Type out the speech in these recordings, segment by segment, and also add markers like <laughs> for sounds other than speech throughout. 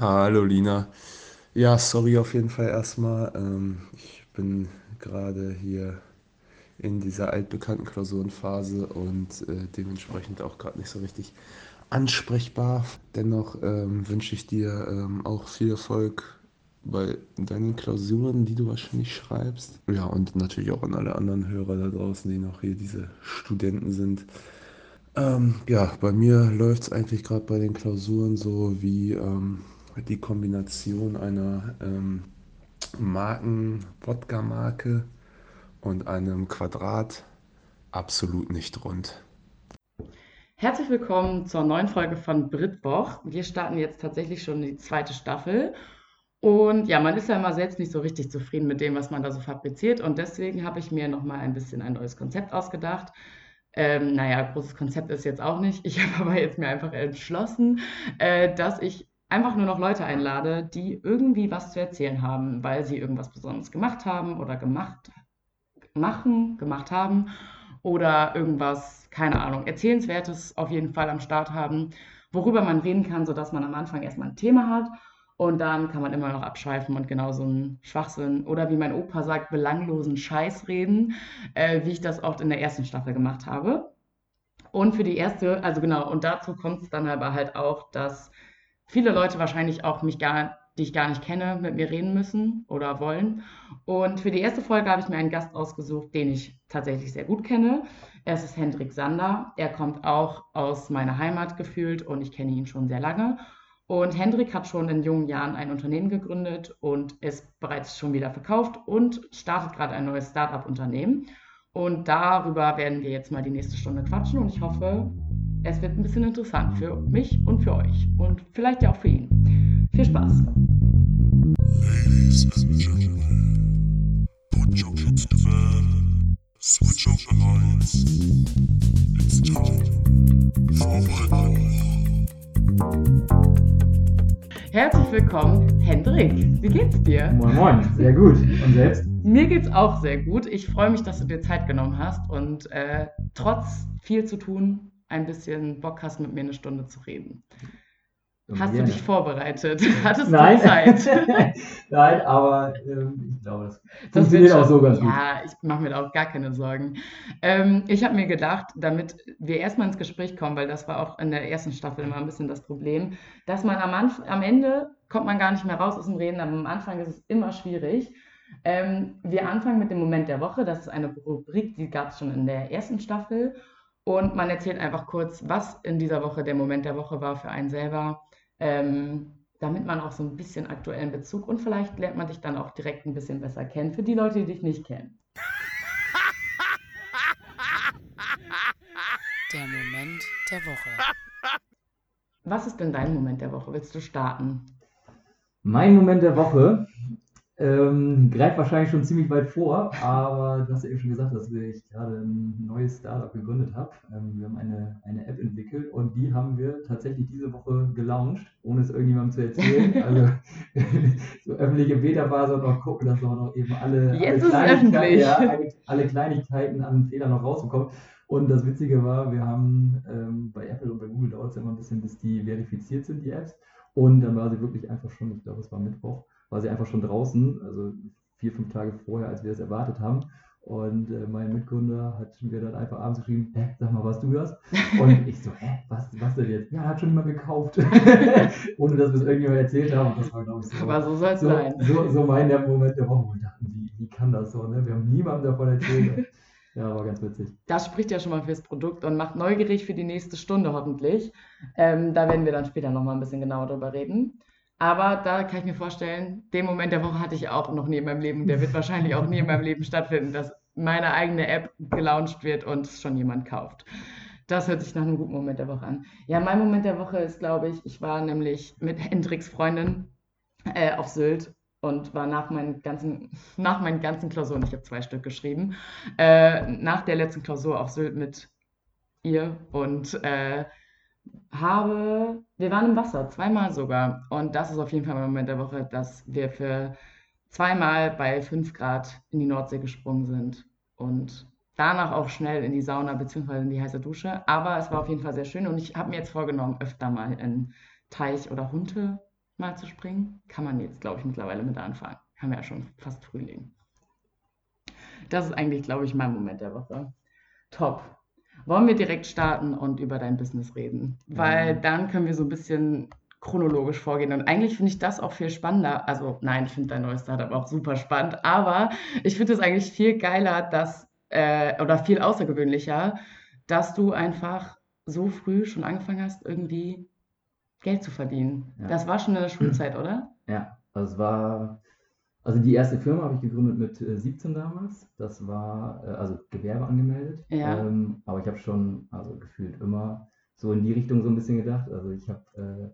Hallo Lina. Ja, sorry auf jeden Fall erstmal. Ähm, ich bin gerade hier in dieser altbekannten Klausurenphase und äh, dementsprechend auch gerade nicht so richtig ansprechbar. Dennoch ähm, wünsche ich dir ähm, auch viel Erfolg bei deinen Klausuren, die du wahrscheinlich schreibst. Ja, und natürlich auch an alle anderen Hörer da draußen, die noch hier diese Studenten sind. Ähm, ja, bei mir läuft es eigentlich gerade bei den Klausuren so wie die Kombination einer ähm, Marken, Wodka-Marke und einem Quadrat absolut nicht rund. Herzlich willkommen zur neuen Folge von Britwoch. Wir starten jetzt tatsächlich schon die zweite Staffel. Und ja, man ist ja immer selbst nicht so richtig zufrieden mit dem, was man da so fabriziert. Und deswegen habe ich mir nochmal ein bisschen ein neues Konzept ausgedacht. Ähm, naja, großes Konzept ist jetzt auch nicht. Ich <laughs> habe aber jetzt mir einfach entschlossen, äh, dass ich einfach nur noch Leute einlade, die irgendwie was zu erzählen haben, weil sie irgendwas Besonderes gemacht haben oder gemacht machen, gemacht haben oder irgendwas, keine Ahnung, Erzählenswertes auf jeden Fall am Start haben, worüber man reden kann, sodass man am Anfang erstmal ein Thema hat und dann kann man immer noch abschweifen und genau so einen Schwachsinn oder wie mein Opa sagt, belanglosen Scheiß reden, äh, wie ich das oft in der ersten Staffel gemacht habe. Und für die erste, also genau, und dazu kommt es dann aber halt auch, dass viele Leute wahrscheinlich auch mich gar, die ich gar nicht kenne, mit mir reden müssen oder wollen. Und für die erste Folge habe ich mir einen Gast ausgesucht, den ich tatsächlich sehr gut kenne. Es ist Hendrik Sander. Er kommt auch aus meiner Heimat gefühlt und ich kenne ihn schon sehr lange. Und Hendrik hat schon in jungen Jahren ein Unternehmen gegründet und ist bereits schon wieder verkauft und startet gerade ein neues Startup-Unternehmen. Und darüber werden wir jetzt mal die nächste Stunde quatschen und ich hoffe, es wird ein bisschen interessant für mich und für euch und vielleicht ja auch für ihn. Viel Spaß! Ladies and gentlemen, put your kids to bed, switch off the lights. It's time for Herzlich willkommen, Hendrik. Wie geht's dir? Moin, moin. Sehr gut. Und selbst? Mir geht's auch sehr gut. Ich freue mich, dass du dir Zeit genommen hast und äh, trotz viel zu tun ein bisschen Bock hast, mit mir eine Stunde zu reden. Hast gerne. du dich vorbereitet? Hattest Nein. du Zeit? <laughs> Nein, aber ähm, ich glaube, das, das funktioniert auch so ganz gut. Ja, ich mache mir da auch gar keine Sorgen. Ähm, ich habe mir gedacht, damit wir erstmal ins Gespräch kommen, weil das war auch in der ersten Staffel immer ein bisschen das Problem, dass man am, Anf am Ende kommt man gar nicht mehr raus aus dem Reden, aber am Anfang ist es immer schwierig. Ähm, wir anfangen mit dem Moment der Woche. Das ist eine Rubrik, die gab es schon in der ersten Staffel. Und man erzählt einfach kurz, was in dieser Woche der Moment der Woche war für einen selber ähm, damit man auch so ein bisschen aktuellen Bezug und vielleicht lernt man dich dann auch direkt ein bisschen besser kennen für die Leute, die dich nicht kennen. Der Moment der Woche. Was ist denn dein Moment der Woche? Willst du starten? Mein Moment der Woche ähm, greift wahrscheinlich schon ziemlich weit vor, aber du hast ja eben schon gesagt, dass ich gerade ein neues Startup gegründet habe. Ähm, wir haben eine, eine App entwickelt und die haben wir tatsächlich diese Woche gelauncht, ohne es irgendjemandem zu erzählen. <laughs> Also <laughs> so öffentliche Beta-Phase und noch gucken, dass wir noch eben alle, alle, Kleinigkeiten, ja, alle, alle, Kleinigkeiten an Fehlern noch rausbekommen. Und das Witzige war, wir haben ähm, bei Apple und bei Google dauert es immer ein bisschen, bis die verifiziert sind, die Apps. Und dann war sie wirklich einfach schon, ich glaube, es war Mittwoch, war sie einfach schon draußen, also vier, fünf Tage vorher, als wir es erwartet haben. Und äh, mein Mitgründer hat mir dann einfach abends geschrieben, hä, sag mal, warst du das? <laughs> Und ich so, hä, was, was denn jetzt? Ja, hat schon jemand gekauft. <laughs> Ohne dass wir es irgendjemand erzählt haben. Das war, glaube ich, so. Aber so soll es so, sein. So, so mein der Moment der Woche, wo wir dachten, wie, wie kann das so? Ne? Wir haben niemandem davon erzählt. Ja, war ganz witzig. Das spricht ja schon mal fürs Produkt und macht neugierig für die nächste Stunde hoffentlich. Ähm, da werden wir dann später nochmal ein bisschen genauer drüber reden. Aber da kann ich mir vorstellen, den Moment der Woche hatte ich auch noch nie in meinem Leben. Der wird wahrscheinlich auch nie in meinem Leben stattfinden, dass meine eigene App gelauncht wird und es schon jemand kauft. Das hört sich nach einem guten Moment der Woche an. Ja, mein Moment der Woche ist, glaube ich, ich war nämlich mit Hendricks Freundin äh, auf Sylt und war nach meinen ganzen, nach meinen ganzen Klausuren, ich habe zwei Stück geschrieben, äh, nach der letzten Klausur auf Sylt mit ihr und äh, habe, wir waren im Wasser, zweimal sogar. Und das ist auf jeden Fall mein Moment der Woche, dass wir für zweimal bei 5 Grad in die Nordsee gesprungen sind. Und danach auch schnell in die Sauna bzw. in die heiße Dusche. Aber es war auf jeden Fall sehr schön und ich habe mir jetzt vorgenommen, öfter mal in Teich oder Hunte mal zu springen. Kann man jetzt, glaube ich, mittlerweile mit anfangen. Haben wir ja schon fast Frühling. Das ist eigentlich, glaube ich, mein Moment der Woche. Top. Wollen wir direkt starten und über dein Business reden? Weil Ja. dann können wir so ein bisschen chronologisch vorgehen. Und eigentlich finde ich das auch viel spannender. Also nein, ich finde dein neues Startup auch super spannend, aber ich finde es eigentlich viel geiler, dass, äh, oder viel außergewöhnlicher, dass du einfach so früh schon angefangen hast, irgendwie Geld zu verdienen. Ja. Das war schon in der Schulzeit, oder? Ja, es war, also die erste Firma habe ich gegründet mit äh, 17 damals. Das war äh, also Gewerbe angemeldet. Ja. Ähm, aber ich habe schon, also gefühlt immer so in die Richtung so ein bisschen gedacht. Also ich habe äh,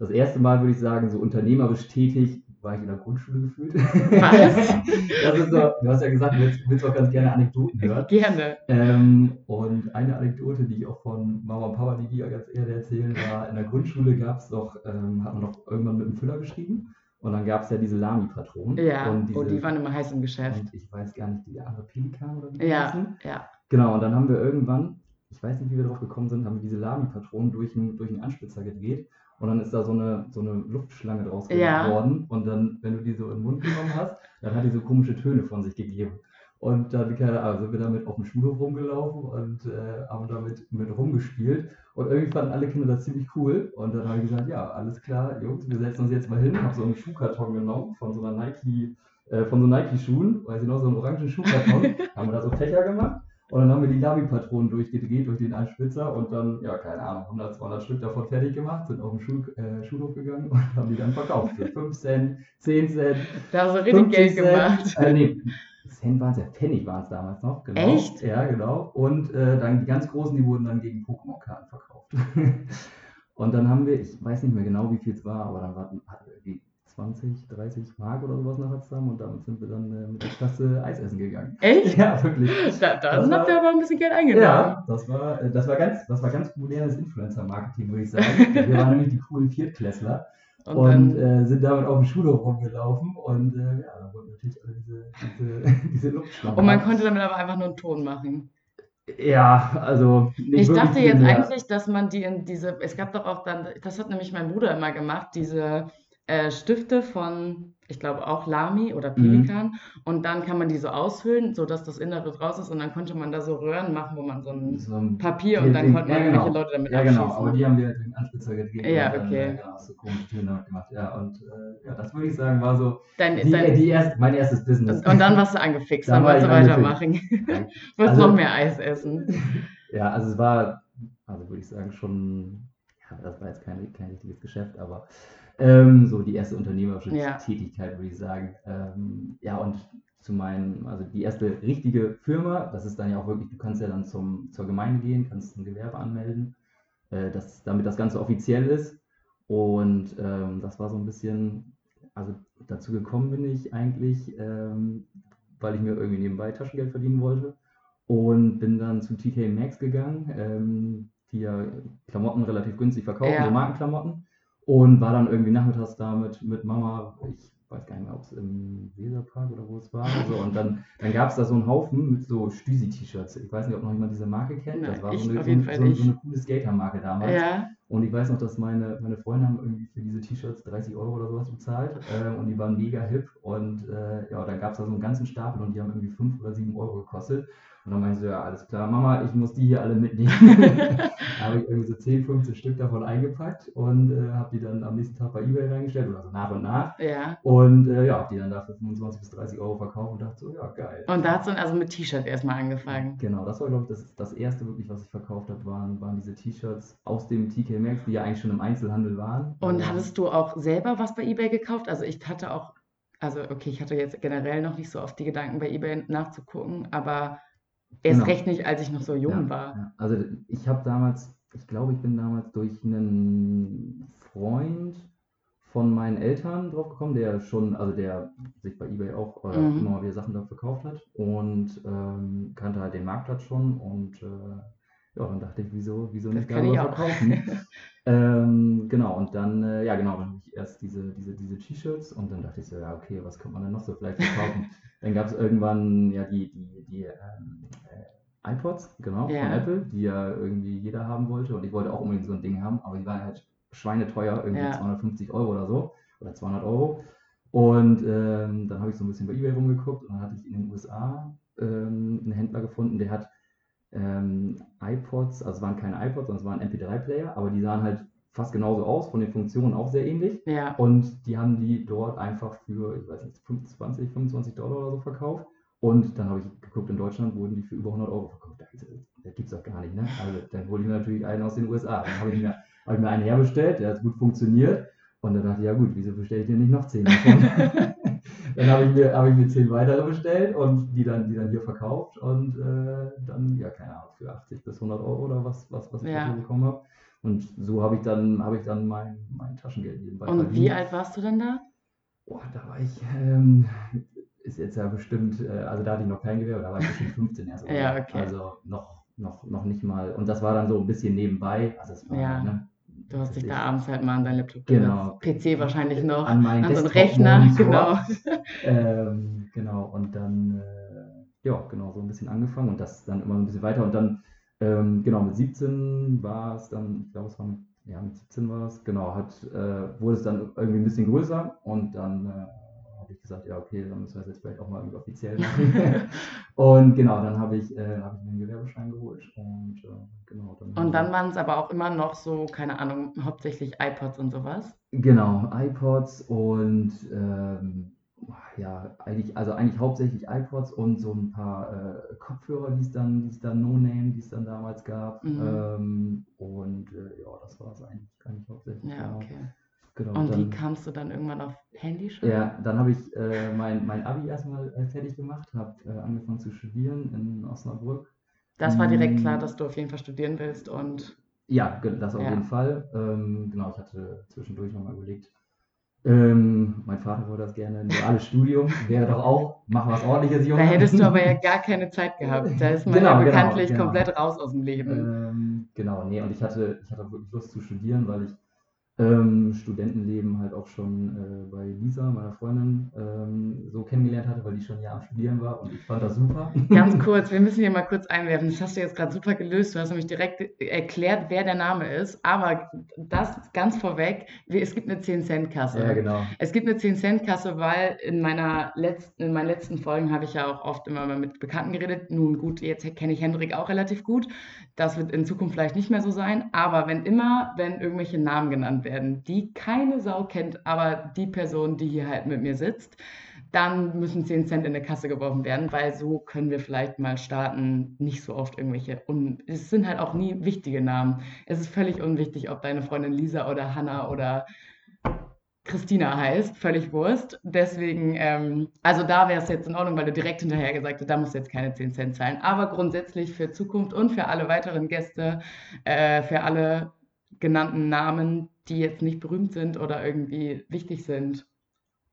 das erste Mal, würde ich sagen, so unternehmerisch tätig, war ich in der Grundschule gefühlt. Was? <laughs> Das ist so, du hast ja gesagt, du willst, willst auch ganz gerne Anekdoten hören. Gerne. Ähm, und eine Anekdote, die ich auch von Mama und Papa, die die ja ganz ehrlich erzählen, war, in der Grundschule gab es doch, ähm, hat man doch irgendwann mit dem Füller geschrieben und dann gab es ja diese Lami-Patronen. Ja, und oh, diese, die waren immer heiß im Geschäft. und ich weiß gar nicht, die andere Pelikan oder wie Ja, heißen. ja. Genau, und dann haben wir irgendwann, ich weiß nicht, wie wir drauf gekommen sind, haben wir diese Lami-Patronen durch einen, durch einen Anspitzer gedreht und dann ist da so eine, so eine Luftschlange draus Ja. geworden und dann, wenn du die so in den Mund genommen hast, dann hat die so komische Töne von sich gegeben. Und dann, keine Ahnung, sind wir damit auf dem Schulhof rumgelaufen und äh, haben damit mit rumgespielt. Und irgendwie fanden alle Kinder das ziemlich cool. Und dann habe ich gesagt, ja, alles klar, Jungs, wir setzen uns jetzt mal hin. Habe so einen Schuhkarton genommen von so einer Nike, äh, von so Nike-Schuhen, weiß ich noch, so einen orangen Schuhkarton. <laughs> haben wir da so Fächer gemacht. Und dann haben wir die Lami-Patronen durchgedreht durch den Anspitzer und dann, ja, keine Ahnung, 100, 200 Stück davon fertig gemacht, sind auf den Schul äh, Schulhof gegangen <laughs> und haben die dann verkauft. Für 5 Cent, 10 Cent, Da hast du richtig Geld 50 Cent. gemacht. Äh, nee, Cent waren es ja, Pfennig waren es damals noch, genau. Echt? Ja, genau. Und äh, dann die ganz großen, die wurden dann gegen Pokémon-Karten verkauft. <laughs> und dann haben wir, ich weiß nicht mehr genau, wie viel es war, aber dann wir irgendwie 20, 30 Mark oder sowas nachher zusammen und damit sind wir dann äh, mit der Klasse Eis essen gegangen. Echt? <laughs> Ja, wirklich. Da, dann Das habt ihr aber ein bisschen Geld eingenommen. Ja, das war, äh, das war ganz, das war ganz modernes Influencer-Marketing, würde ich sagen. Wir waren nämlich die coolen Viertklässler Und, und, äh, sind damit auf dem Schulhof rumgelaufen und äh, ja, da wurden natürlich alle diese, diese, <laughs> diese Luftschlangen. und man konnte damit aber einfach nur einen Ton machen. Ja, also. nicht Ich dachte jetzt mehr. eigentlich, dass man die in diese, es gab doch auch dann, das hat nämlich mein Bruder immer gemacht, diese äh, Stifte von, ich glaube auch Lami oder Mhm. Pelikan. Und dann kann man die so aushöhlen, sodass das Innere raus ist. Und dann konnte man da so Röhren machen, wo man so ein So ein Papier und dann konnten ja, irgendwelche genau. Leute damit Ja, genau, abschießen. aber die haben wir den Anspitzer gedreht. Ja, und dann, okay. äh, Genau, so komische Töne gemacht. Ja, und äh, ja, das würde ich sagen, war so Dein, die, dein, die erst, mein erstes Business. und, und dann warst du angefixt, <laughs> dann Dann wolltest du ich weitermachen. <laughs> Wolltest Also- noch mehr Eis essen. <laughs> Ja, also es war, also würde ich sagen, schon, ja, das war jetzt kein, kein richtiges Geschäft, aber ähm, so die erste unternehmerische Ja. Tätigkeit, würde ich sagen. Ähm, ja, und zu meinen, also die erste richtige Firma, das ist dann ja auch wirklich, du kannst ja dann zum, zur Gemeinde gehen, kannst ein Gewerbe anmelden, äh, das, damit das Ganze offiziell ist. Und ähm, das war so ein bisschen, also dazu gekommen bin ich eigentlich, ähm, weil ich mir irgendwie nebenbei Taschengeld verdienen wollte. Und bin dann zu TK Maxx gegangen, ähm, die ja Klamotten relativ günstig verkaufen, Ja. so Markenklamotten. Und war dann irgendwie nachmittags da mit, mit Mama, ich weiß gar nicht mehr, ob es im Weserpark oder wo es war. So. Und dann, dann gab es da so einen Haufen mit so Stüsi-T-Shirts. Ich weiß nicht, ob noch jemand diese Marke kennt. Nein, Das war so eine, so, so, so eine coole Skater-Marke damals. Ja, Und ich weiß noch, dass meine, meine Freunde haben irgendwie für diese T-Shirts 30 Euro oder sowas bezahlt. Ähm, und die waren mega hip. Und äh, ja, dann gab es da so einen ganzen Stapel und die haben irgendwie 5 oder 7 Euro gekostet. Und dann meinte so, ja, alles klar, Mama, ich muss die hier alle mitnehmen. <laughs> da habe ich irgendwie so 10, 15 Stück davon eingepackt und äh, habe die dann am nächsten Tag bei Ebay reingestellt oder so nach und nach. ja. Und äh, ja, habe die dann da für 25 bis 30 Euro verkauft und dachte so, ja, geil. Und da hat es dann also mit T-Shirt erstmal angefangen. Genau, das war, glaube ich, das, das erste wirklich, was ich verkauft habe, waren, waren diese T-Shirts aus dem TK Maxx, die ja eigentlich schon im Einzelhandel waren. Und Ähm, hattest du auch selber was bei eBay gekauft? Also ich hatte auch, also okay, ich hatte jetzt generell noch nicht so oft die Gedanken, bei eBay nachzugucken, aber erst Genau. recht nicht, als ich noch so jung ja, war. Ja. Also ich habe damals, ich glaube, ich bin damals durch einen Freund von meinen Eltern drauf gekommen, der schon, also der sich bei eBay auch äh, Mhm. immer mal wieder Sachen da verkauft hat und ähm, kannte halt den Marktplatz schon und äh, ja, dann dachte ich, wieso, wieso Das nicht darüber verkaufen? <laughs> ähm, genau, und dann, äh, ja genau, dann habe ich erst diese, diese, diese T-Shirts und dann dachte ich so, ja, okay, was könnte man denn noch so vielleicht verkaufen? <laughs> dann gab es irgendwann ja die, die, die ähm, äh, iPods, genau, Ja. von Apple, die ja irgendwie jeder haben wollte und ich wollte auch unbedingt so ein Ding haben, aber die waren halt schweineteuer, irgendwie Ja. 250 Euro oder so. oder 200 Euro. Und ähm, dann habe ich so ein bisschen bei eBay rumgeguckt und dann hatte ich in den USA ähm, einen Händler gefunden, der hat ähm, iPods, also es waren keine iPods, sondern es waren MP3-Player, aber die sahen halt fast genauso aus, von den Funktionen auch sehr ähnlich. Ja. Und die haben die dort einfach für, ich weiß nicht, 25, 25 Dollar oder so verkauft. Und dann habe ich geguckt, in Deutschland wurden die für über 100 Euro verkauft. Das, das gibt es doch gar nicht, ne? Also dann hole ich mir natürlich einen aus den USA. Dann habe ich, mir, hab ich mir einen herbestellt, der hat gut funktioniert. Und dann dachte ich, ja gut, wieso bestelle ich dir nicht noch 10 davon? <laughs> <laughs> dann habe ich, mir, hab ich mir 10 weitere bestellt und die dann, die dann hier verkauft. Und äh, dann, ja, keine Ahnung, für 80 bis 100 Euro oder was, was, was ich Ja. bekommen habe. Und so habe ich dann, habe ich dann mein, mein Taschengeld nebenbei Und wie verdient. alt warst du denn da? Boah, da war ich, ähm, ist jetzt ja bestimmt, äh, also da hatte ich noch kein Gewehr, da war ich bestimmt 15 erst. <laughs> Ja, okay. Also noch, noch, noch nicht mal. Und das war dann so ein bisschen nebenbei. Also es war, Ja. ne, Du hast dich ich- da abends halt mal an deinen Laptop Genau. PC wahrscheinlich noch. An meinen An so einen. Rechner, genau. Ähm, genau, und dann, äh, ja, genau, so ein bisschen angefangen und das dann immer ein bisschen weiter. Und dann, ähm, genau, mit 17 war es dann, ich glaube, es war mit, ja, mit 17 war es, genau, hat, äh, wurde es dann irgendwie ein bisschen größer und dann äh, habe ich gesagt, ja, okay, dann müssen wir es jetzt vielleicht auch mal irgendwie offiziell machen. <laughs> und genau, dann habe ich, äh, habe ich mir einen Gewerbeschein geholt und äh, genau, dann. Und dann waren es aber auch immer noch so, keine Ahnung, hauptsächlich iPods und sowas. Genau, iPods und ähm, ja, eigentlich, also eigentlich hauptsächlich iPods und so ein paar äh, Kopfhörer, die es dann, die es dann No-Name, die es dann damals gab. Mhm. Ähm, und äh, ja, das war es eigentlich, eigentlich hauptsächlich. Ja, genau. okay. Genau, Und wie dann, kamst du dann irgendwann auf Handyschule? ja, dann habe ich äh, mein, mein Abi erstmal äh, fertig gemacht, habe äh, angefangen zu studieren in Osnabrück. Das war direkt klar, Mm. dass du auf jeden Fall studieren willst und Ja, das auf Ja. jeden Fall. Ähm, genau, ich hatte zwischendurch nochmal überlegt. Ähm, mein Vater wollte das gerne, ein duales <laughs> Studium. Wäre doch auch, mach was ordentliches, Junge. da hättest du aber ja <laughs> gar keine Zeit gehabt. Da ist man Genau, ja genau, bekanntlich genau. komplett raus aus dem Leben. Ähm, genau, nee, und ich hatte, ich hatte wirklich Lust zu studieren, weil ich ähm, Studentenleben halt auch schon äh, bei Lisa, meiner Freundin, ähm, so kennengelernt hatte, weil die schon ein Jahr am Studieren war und ich fand das super. Ganz <laughs> kurz, wir müssen hier mal kurz einwerfen. Das hast du jetzt gerade super gelöst. Du hast nämlich direkt erklärt, wer der Name ist. Aber das ganz vorweg, es gibt eine 10-Cent-Kasse. Ja, genau. Es gibt eine 10-Cent-Kasse, weil in meiner letzten, in meinen letzten Folgen habe ich ja auch oft immer mal mit Bekannten geredet. Nun gut, jetzt kenne ich Hendrik auch relativ gut. Das wird in Zukunft vielleicht nicht mehr so sein. Aber wenn immer, wenn irgendwelche Namen genannt werden, die keine Sau kennt, aber die Person, die hier halt mit mir sitzt, dann müssen 10 Cent in eine Kasse geworfen werden, weil so können wir vielleicht mal starten, nicht so oft irgendwelche. Und es sind halt auch nie wichtige Namen. Es ist völlig unwichtig, ob deine Freundin Lisa oder Hannah oder Christina heißt, völlig Wurst. Deswegen, ähm, also da wäre es jetzt in Ordnung, weil du direkt hinterher gesagt hast, da musst du jetzt keine 10 Cent zahlen. Aber grundsätzlich für Zukunft und für alle weiteren Gäste, äh, für alle genannten Namen, die jetzt nicht berühmt sind oder irgendwie wichtig sind,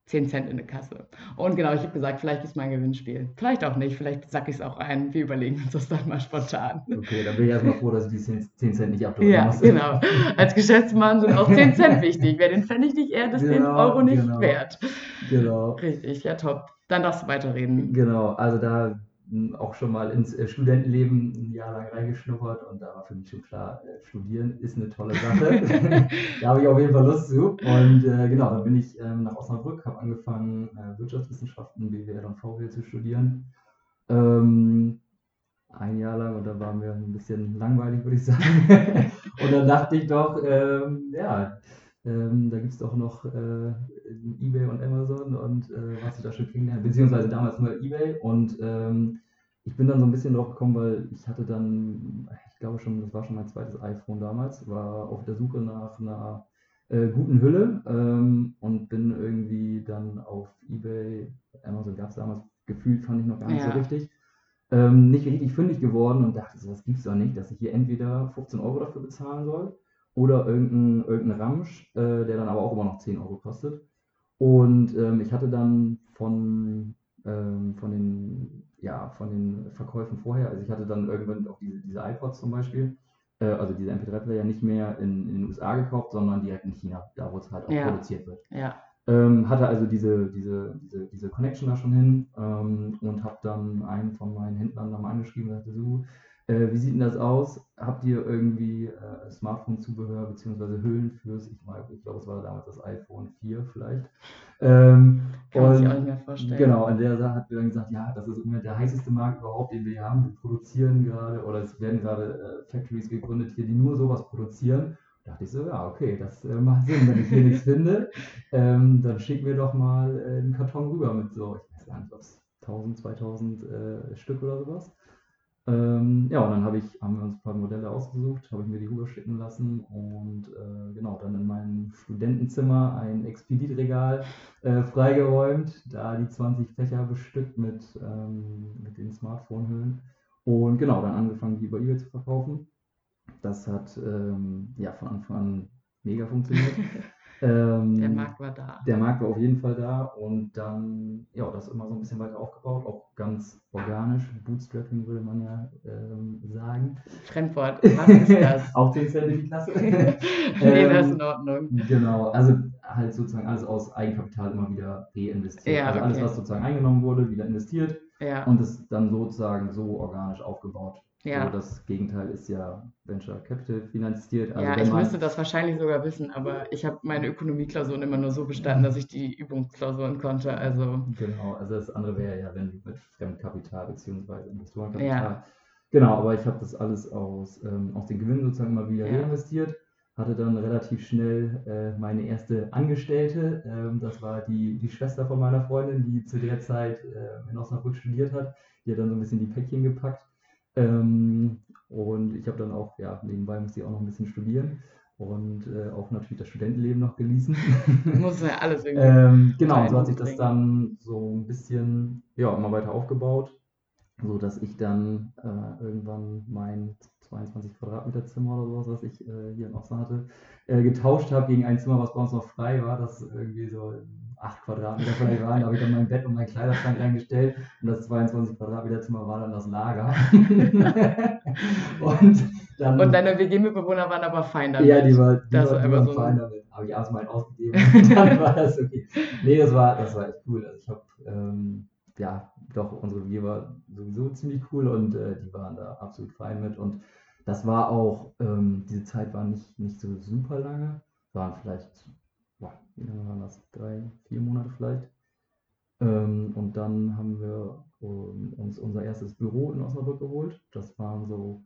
10 Cent in der Kasse. Und genau, ich habe gesagt, vielleicht ist mein Gewinnspiel. Vielleicht auch nicht, vielleicht sacke ich es auch ein. Wir überlegen uns das dann mal spontan. Okay, dann bin ich erstmal froh, dass ich die 10, 10 Cent nicht abdrücken Ja, muss. genau. Als Geschäftsmann sind auch 10 Cent wichtig. Wäre den Pfennig nicht eher des 10 Genau, Euro nicht genau. wert. Genau. Richtig, ja top. Dann darfst du weiterreden. Genau, also da auch schon mal ins äh, Studentenleben ein Jahr lang reingeschnuppert und da war für mich schon klar, äh, studieren ist eine tolle Sache. <laughs> da habe ich auf jeden Fall Lust zu. Und äh, genau, dann bin ich ähm, nach Osnabrück, habe angefangen, äh, Wirtschaftswissenschaften, BWL und VWL zu studieren. Ähm, ein Jahr lang und da war mir ein bisschen langweilig, würde ich sagen. <laughs> und dann dachte ich doch, ähm, ja, ähm, da gibt es doch noch äh, eBay und Amazon und äh, was ich da schon kennengelernt, beziehungsweise damals nur eBay und ähm, ich bin dann so ein bisschen drauf gekommen, weil ich hatte dann, ich glaube schon, das war schon mein zweites iPhone damals, war auf der Suche nach einer äh, guten Hülle ähm, und bin irgendwie dann auf eBay, Amazon gab es damals gefühlt, fand ich noch gar nicht Ja. so richtig, ähm, nicht richtig fündig geworden und dachte, so, das gibt's doch nicht, dass ich hier entweder 15 Euro dafür bezahlen soll oder irgendein, irgendein Ramsch, äh, der dann aber auch immer noch 10 Euro kostet. Und ähm, ich hatte dann von, ähm, von, den, ja, von den Verkäufen vorher, also ich hatte dann irgendwann auch diese, diese iPods zum Beispiel, äh, also diese MP3-Player nicht mehr in, in den USA gekauft, sondern direkt in China, da wo es halt auch Ja. produziert wird. Ja, Ähm, hatte also diese, diese, diese, diese Connection da schon hin ähm, und habe dann einen von meinen Händlern dann mal angeschrieben und sagte, so, Äh, wie sieht denn das aus? Habt ihr irgendwie äh, Smartphone-Zubehör bzw. Hüllen fürs, ich, mein, ich glaube, es war damals das iPhone 4 vielleicht. Ähm, Kann man sich auch nicht mehr vorstellen. Genau, und der sa- hat mir dann gesagt, ja, das ist immer der heißeste Markt überhaupt, den wir hier haben. Wir produzieren gerade, oder es werden gerade äh, Factories gegründet hier, die nur sowas produzieren. Da dachte ich so, ja, okay, das äh, macht Sinn, wenn ich hier nichts finde, <laughs> ähm, dann schick mir doch mal äh, einen Karton rüber mit so, ich weiß gar nicht, ob es 1000, 2000 äh, Stück oder sowas. Ähm, ja, und dann habe ich, haben wir uns ein paar Modelle ausgesucht, habe ich mir die rüberschicken lassen und äh, genau, dann in meinem Studentenzimmer ein Expeditregal äh, freigeräumt, da die 20 Fächer bestückt mit, ähm, mit den Smartphone-Hüllen und genau, dann angefangen, die über eBay zu verkaufen. Das hat ähm, ja von Anfang an mega funktioniert. <laughs> ähm, Der Markt war da. der Markt war auf jeden Fall da und dann, ja, das immer so ein bisschen weiter aufgebaut, auch ganz organisch. Bootstrapping würde man ja ähm, sagen. Fremdwort, <laughs> was ist das? auch 10 Cent in die Klasse. nee, das ist Ähm, in Ordnung. Genau, also halt sozusagen alles aus Eigenkapital immer wieder reinvestiert. Ja, also alles, okay. was sozusagen eingenommen wurde, wieder investiert Ja, und es dann sozusagen so organisch aufgebaut. ja. So, das Gegenteil ist ja Venture Capital finanziert. Also Ja, ich müsste das wahrscheinlich sogar wissen, aber ich habe meine Ökonomieklausuren immer nur so bestanden, dass ich die Übungsklausuren konnte. Also, Genau, also das andere wäre ja, wenn mit Fremdkapital bzw. Investorenkapital. Ja. Genau, aber ich habe das alles aus, ähm, aus den Gewinnen sozusagen mal wieder Ja. reinvestiert. Hatte dann relativ schnell äh, meine erste Angestellte. Ähm, das war die, die Schwester von meiner Freundin, die zu der Zeit äh, in Osnabrück studiert hat. Die hat dann so ein bisschen die Päckchen gepackt. Ähm, und ich habe dann auch, ja, nebenbei musste ich auch noch ein bisschen studieren und äh, auch natürlich das Studentenleben noch genießen. <laughs> muss ja alles irgendwie. Ähm, genau, so hat sich das dann so ein bisschen, ja, immer weiter aufgebaut, so dass ich dann äh, irgendwann mein 22 Quadratmeter Zimmer oder sowas, was ich äh, hier in Osten hatte, äh, getauscht habe gegen ein Zimmer, was bei uns noch frei war, das irgendwie so 8 Quadratmeter vielleicht waren. Da habe ich dann mein Bett und meinen Kleiderschrank reingestellt und das 22 Quadratmeter Zimmer war dann das Lager. <laughs> und dann, Und deine WG-Mitbewohner waren aber fein damit. ja, die war, die Das war, die einfach war so fein ein- damit. Habe ich erstmal einen ausgegeben und <laughs> dann war das okay. Nee, das war, das war echt cool. Also ich habe, ähm, ja, doch, unsere WG war sowieso ziemlich cool und äh, die waren da absolut fein mit. Und das war auch, ähm, diese Zeit war nicht, nicht so super lange. Waren vielleicht, boah, wie lange waren das? Drei, vier Monate vielleicht. Ähm, und dann haben wir ähm, uns unser erstes Büro in Osnabrück geholt. Das waren so,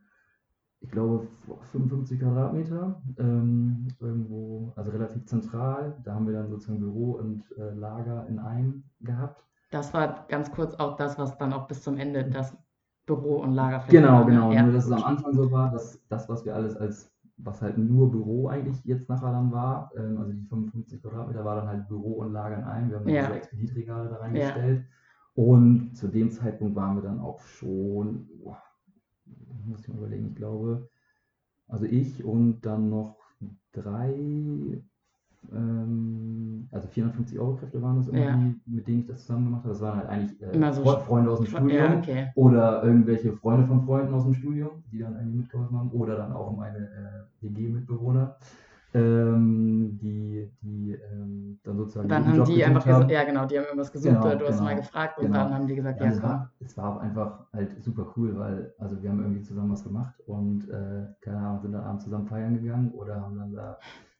ich glaube, 55 Quadratmeter, ähm, irgendwo, also relativ zentral. Da haben wir dann sozusagen Büro und äh, Lager in einem gehabt. Das war ganz kurz auch das, was dann auch bis zum Ende das Büro und Lager Genau, genau. Ja, Nur, dass es am. Anfang so war, dass das, was wir alles als, was halt nur Büro eigentlich jetzt nachher dann war, ähm, also die 55 Quadratmeter war dann halt Büro und Lager in einem. Wir haben dann Ja. diese Expeditregale da reingestellt. Und zu dem Zeitpunkt waren wir dann auch schon, boah, muss ich mal überlegen, ich glaube, also ich und dann noch drei, ähm, also 450 Euro Kräfte waren das Ja. irgendwie, mit denen ich das zusammen gemacht habe. Das waren halt eigentlich äh, so Fre- Freunde aus dem Studium Ja, okay. oder irgendwelche Freunde von Freunden aus dem Studium, die dann irgendwie mitgeholfen haben, oder dann auch meine äh, WG-Mitbewohner, ähm, die, die ähm, dann sozusagen Dann haben Job die einfach haben. ja genau, die haben irgendwas gesucht Genau, oder du hast genau, mal gefragt und genau. dann haben die gesagt, Ja, ja es, war, es war auch einfach halt super cool, weil also wir haben irgendwie zusammen was gemacht und äh, keine Ahnung, sind dann abends zusammen feiern gegangen oder haben dann da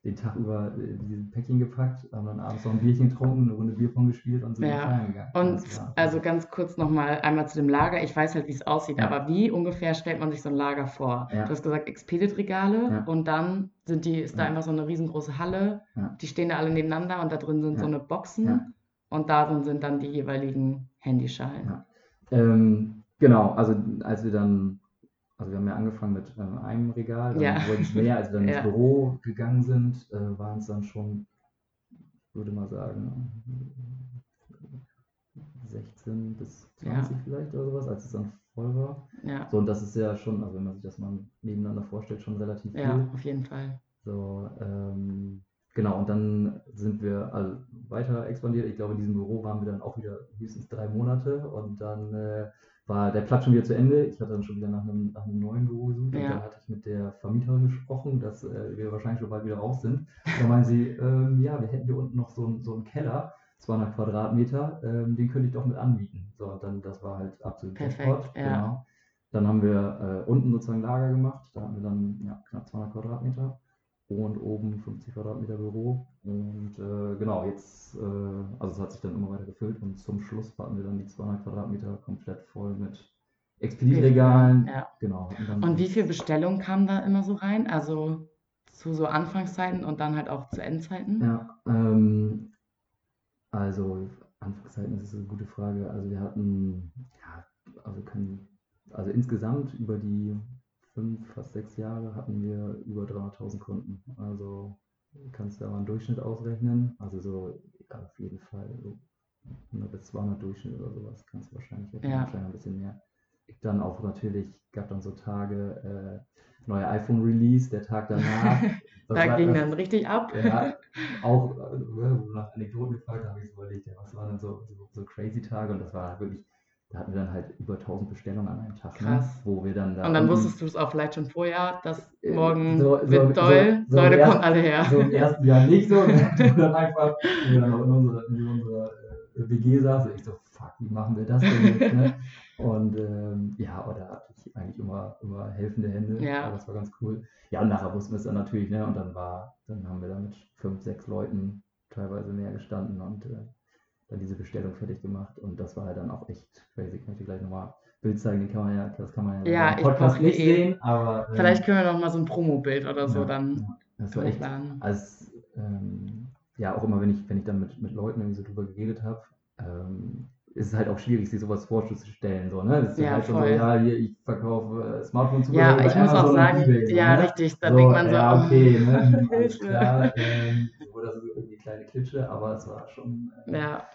den Tag über äh, diese Päckchen gepackt, haben dann abends noch ein Bierchen getrunken, eine Runde Bierpong gespielt und sind Ja, feiern gegangen. Und also ganz kurz nochmal einmal zu dem Lager. Ich weiß halt, wie es aussieht, Ja. aber wie ungefähr stellt man sich so ein Lager vor? Ja. Du hast gesagt, Expedit-Regale Ja. und dann sind die, ist da einfach so eine riesengroße Halle. Die stehen da alle nebeneinander und da drin sind so eine Boxen und da drin sind dann die jeweiligen Handyschalen. Ähm, genau, also als wir dann, also wir haben ja angefangen mit ähm, einem Regal, dann Ja. wurden es mehr, als wir <laughs> dann Ja. ins Büro gegangen sind, äh, waren es dann schon, würde mal sagen, 16 bis 20 vielleicht oder sowas, als es dann voll war. Ja, So, und das ist ja schon, also wenn man sich das mal nebeneinander vorstellt, schon relativ viel. ja, auf jeden Fall. So, ähm, genau, und dann sind wir also weiter expandiert. Ich glaube, in diesem Büro waren wir dann auch wieder höchstens drei Monate und dann äh, war der Platz schon wieder zu Ende. Ich hatte dann schon wieder nach einem, nach einem neuen Büro gesucht und Ja. dann hatte ich mit der Vermieterin gesprochen, dass äh, wir wahrscheinlich schon bald wieder raus sind. Da meinen sie, ähm, ja, wir hätten hier unten noch so, einen- so einen Keller, 200 Quadratmeter, ähm, den könnte ich doch mit anbieten. So, und dann, das war halt absolut Perfekt, Jackpot, ja. genau. Dann haben wir äh, unten sozusagen Lager gemacht. Da hatten wir dann ja, knapp 200 Quadratmeter und oben 50 Quadratmeter Büro. Und äh, genau, jetzt, äh, also es hat sich dann immer weiter gefüllt und zum Schluss hatten wir dann die 200 Quadratmeter komplett voll mit Expeditregalen. Ja. Genau. dann Und wie viele Bestellungen kamen da immer so rein? Also zu so Anfangszeiten und dann halt auch zu Endzeiten? Ja, ähm, also Anfangszeiten ist eine gute Frage. Also wir hatten, ja, also können, also insgesamt über die fünf, fast sechs Jahre hatten wir über 300.000 Kunden. Also du kannst da mal einen Durchschnitt ausrechnen. Also so auf jeden Fall so 100 bis 200 Durchschnitt oder sowas kannst du wahrscheinlich rechnen, Ja. wahrscheinlich ein bisschen mehr. Dann auch natürlich, gab dann so Tage, äh, neuer iPhone-Release, der Tag danach. <laughs> Da ging das- dann richtig ab. ja, auch, äh, wo du nach Anekdoten gefragt habe ich so überlegt, ja, was waren denn so, so, so crazy Tage und das war wirklich, da hatten wir dann halt über 1000 Bestellungen an einem Tag, ne? Krass. wo wir dann da. Und dann wusstest du es auch vielleicht schon vorher, dass Äh, morgen so- so- wird so- doll, so im Leute kommt alle her. So im ersten Jahr nicht so, ne? <laughs> wo dann einfach, wir dann in unserer, in unserer äh, WG saßen, ich so, fuck, wie machen wir das denn jetzt, ne? <laughs> Und ähm, ja, da hatte ich eigentlich immer, immer helfende Hände. Ja. Aber das war ganz cool. Ja, und nachher wussten wir es dann natürlich, ne? Und dann war, dann haben wir da mit fünf, sechs Leuten teilweise mehr gestanden und äh, dann diese Bestellung fertig gemacht. Und das war halt dann auch echt crazy. Kann ich dir gleich nochmal Bild zeigen, den kann man ja, das kann man ja, Ja, im Podcast nicht eh- sehen, aber ähm, Vielleicht können wir noch mal so ein Promo-Bild oder so ja, dann ja, das war echt als ähm, ja auch immer wenn ich wenn ich dann mit, mit Leuten irgendwie so drüber geredet habe ähm, ist es halt auch schwierig sich sowas vorzustellen so ne das ist Ja, halt schon so voll. ja hier ich verkaufe äh, Smartphones Ja, ich muss auch sagen, ja, ne? richtig, da denkt man so, ja, oh, okay ne? <laughs> alles klar ähm, so das ist irgendwie eine kleine Klitsche aber es war schon äh, Ja,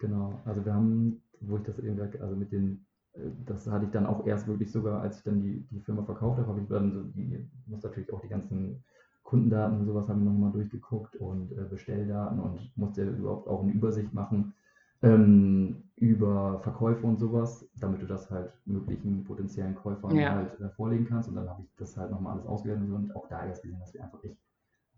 Genau, also wir haben, wo ich das eben gesagt, also mit den, äh, das hatte ich dann auch erst wirklich sogar, als ich dann die, die Firma verkauft habe, habe ich dann so die, muss natürlich auch die ganzen Kundendaten und sowas haben wir nochmal durchgeguckt und äh, Bestelldaten und musste überhaupt auch eine Übersicht machen ähm, über Verkäufe und sowas, damit du das halt möglichen potenziellen Käufern Ja. halt äh, vorlegen kannst und dann habe ich das halt nochmal alles ausgewertet und auch da erst gesehen, dass wir einfach echt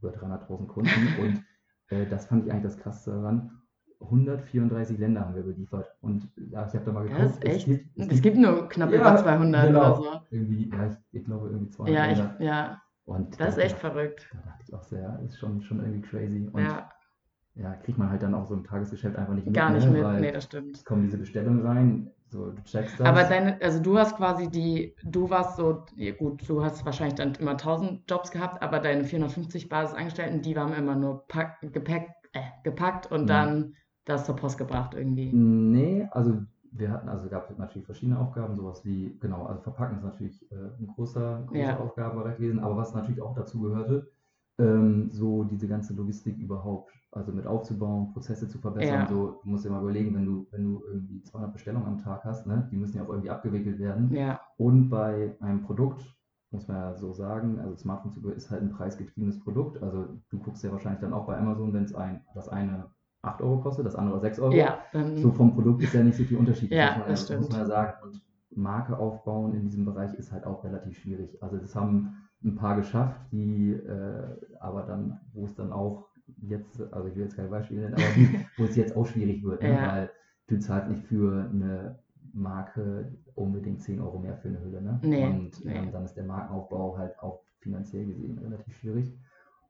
über 300.000 Kunden <laughs> und äh, das fand ich eigentlich das Krasseste daran. 134 Länder haben wir beliefert. Und ja, ich habe da mal geguckt. das ist echt. es Es gibt nur knapp Ja, über 200 genau. oder so. irgendwie, ja, ich, ich glaube irgendwie 200 Ja, Länder. ich, ja, Und das ist da- echt verrückt. Da dachte ich auch so, ja, ist schon, schon irgendwie crazy. Und ja. Ja, kriegt man halt dann auch so im Tagesgeschäft einfach nicht mit. gar nicht ne? mit. Nee, das stimmt. es kommen diese Bestellungen rein, so du checkst das. Aber deine, also du hast quasi die, du warst so, ja gut, du hast wahrscheinlich dann immer 1000 Jobs gehabt, aber deine 450 Basisangestellten, die waren immer nur pack, gepackt, äh, gepackt und Mhm. dann das zur Post gebracht irgendwie. Nee, also wir hatten, also gab es natürlich verschiedene Aufgaben, sowas wie, genau, also Verpacken ist natürlich äh, ein großer, großer Ja. Aufgabenbereich gewesen, aber was natürlich auch dazu gehörte, ähm, so diese ganze Logistik überhaupt, also mit aufzubauen, Prozesse zu verbessern, Ja. so, du musst dir mal überlegen, wenn du, wenn du irgendwie 200 Bestellungen am Tag hast, ne, die müssen ja auch irgendwie abgewickelt werden Ja, und bei einem Produkt, muss man ja so sagen, also Smartphone-Zubehör ist halt ein preisgetriebenes Produkt, also du guckst ja wahrscheinlich dann auch bei Amazon, wenn es ein, das eine 8 Euro kostet, das andere 6 Euro, ja, dann, so vom Produkt ist ja nicht so viel Unterschied. Ja, muss man das muss stimmt. man ja sagen. Und Marke aufbauen in diesem Bereich ist halt auch relativ schwierig. Also das haben ein paar geschafft, die äh, aber dann, wo es dann auch jetzt, also ich will jetzt kein Beispiel nennen, aber die, <laughs> wo es jetzt auch schwierig wird, ne? Ja. weil du zahlst nicht für eine Marke unbedingt 10 Euro mehr für eine Hülle. Ne? Nee, Und nee. ähm, dann ist der Markenaufbau halt auch finanziell gesehen relativ schwierig.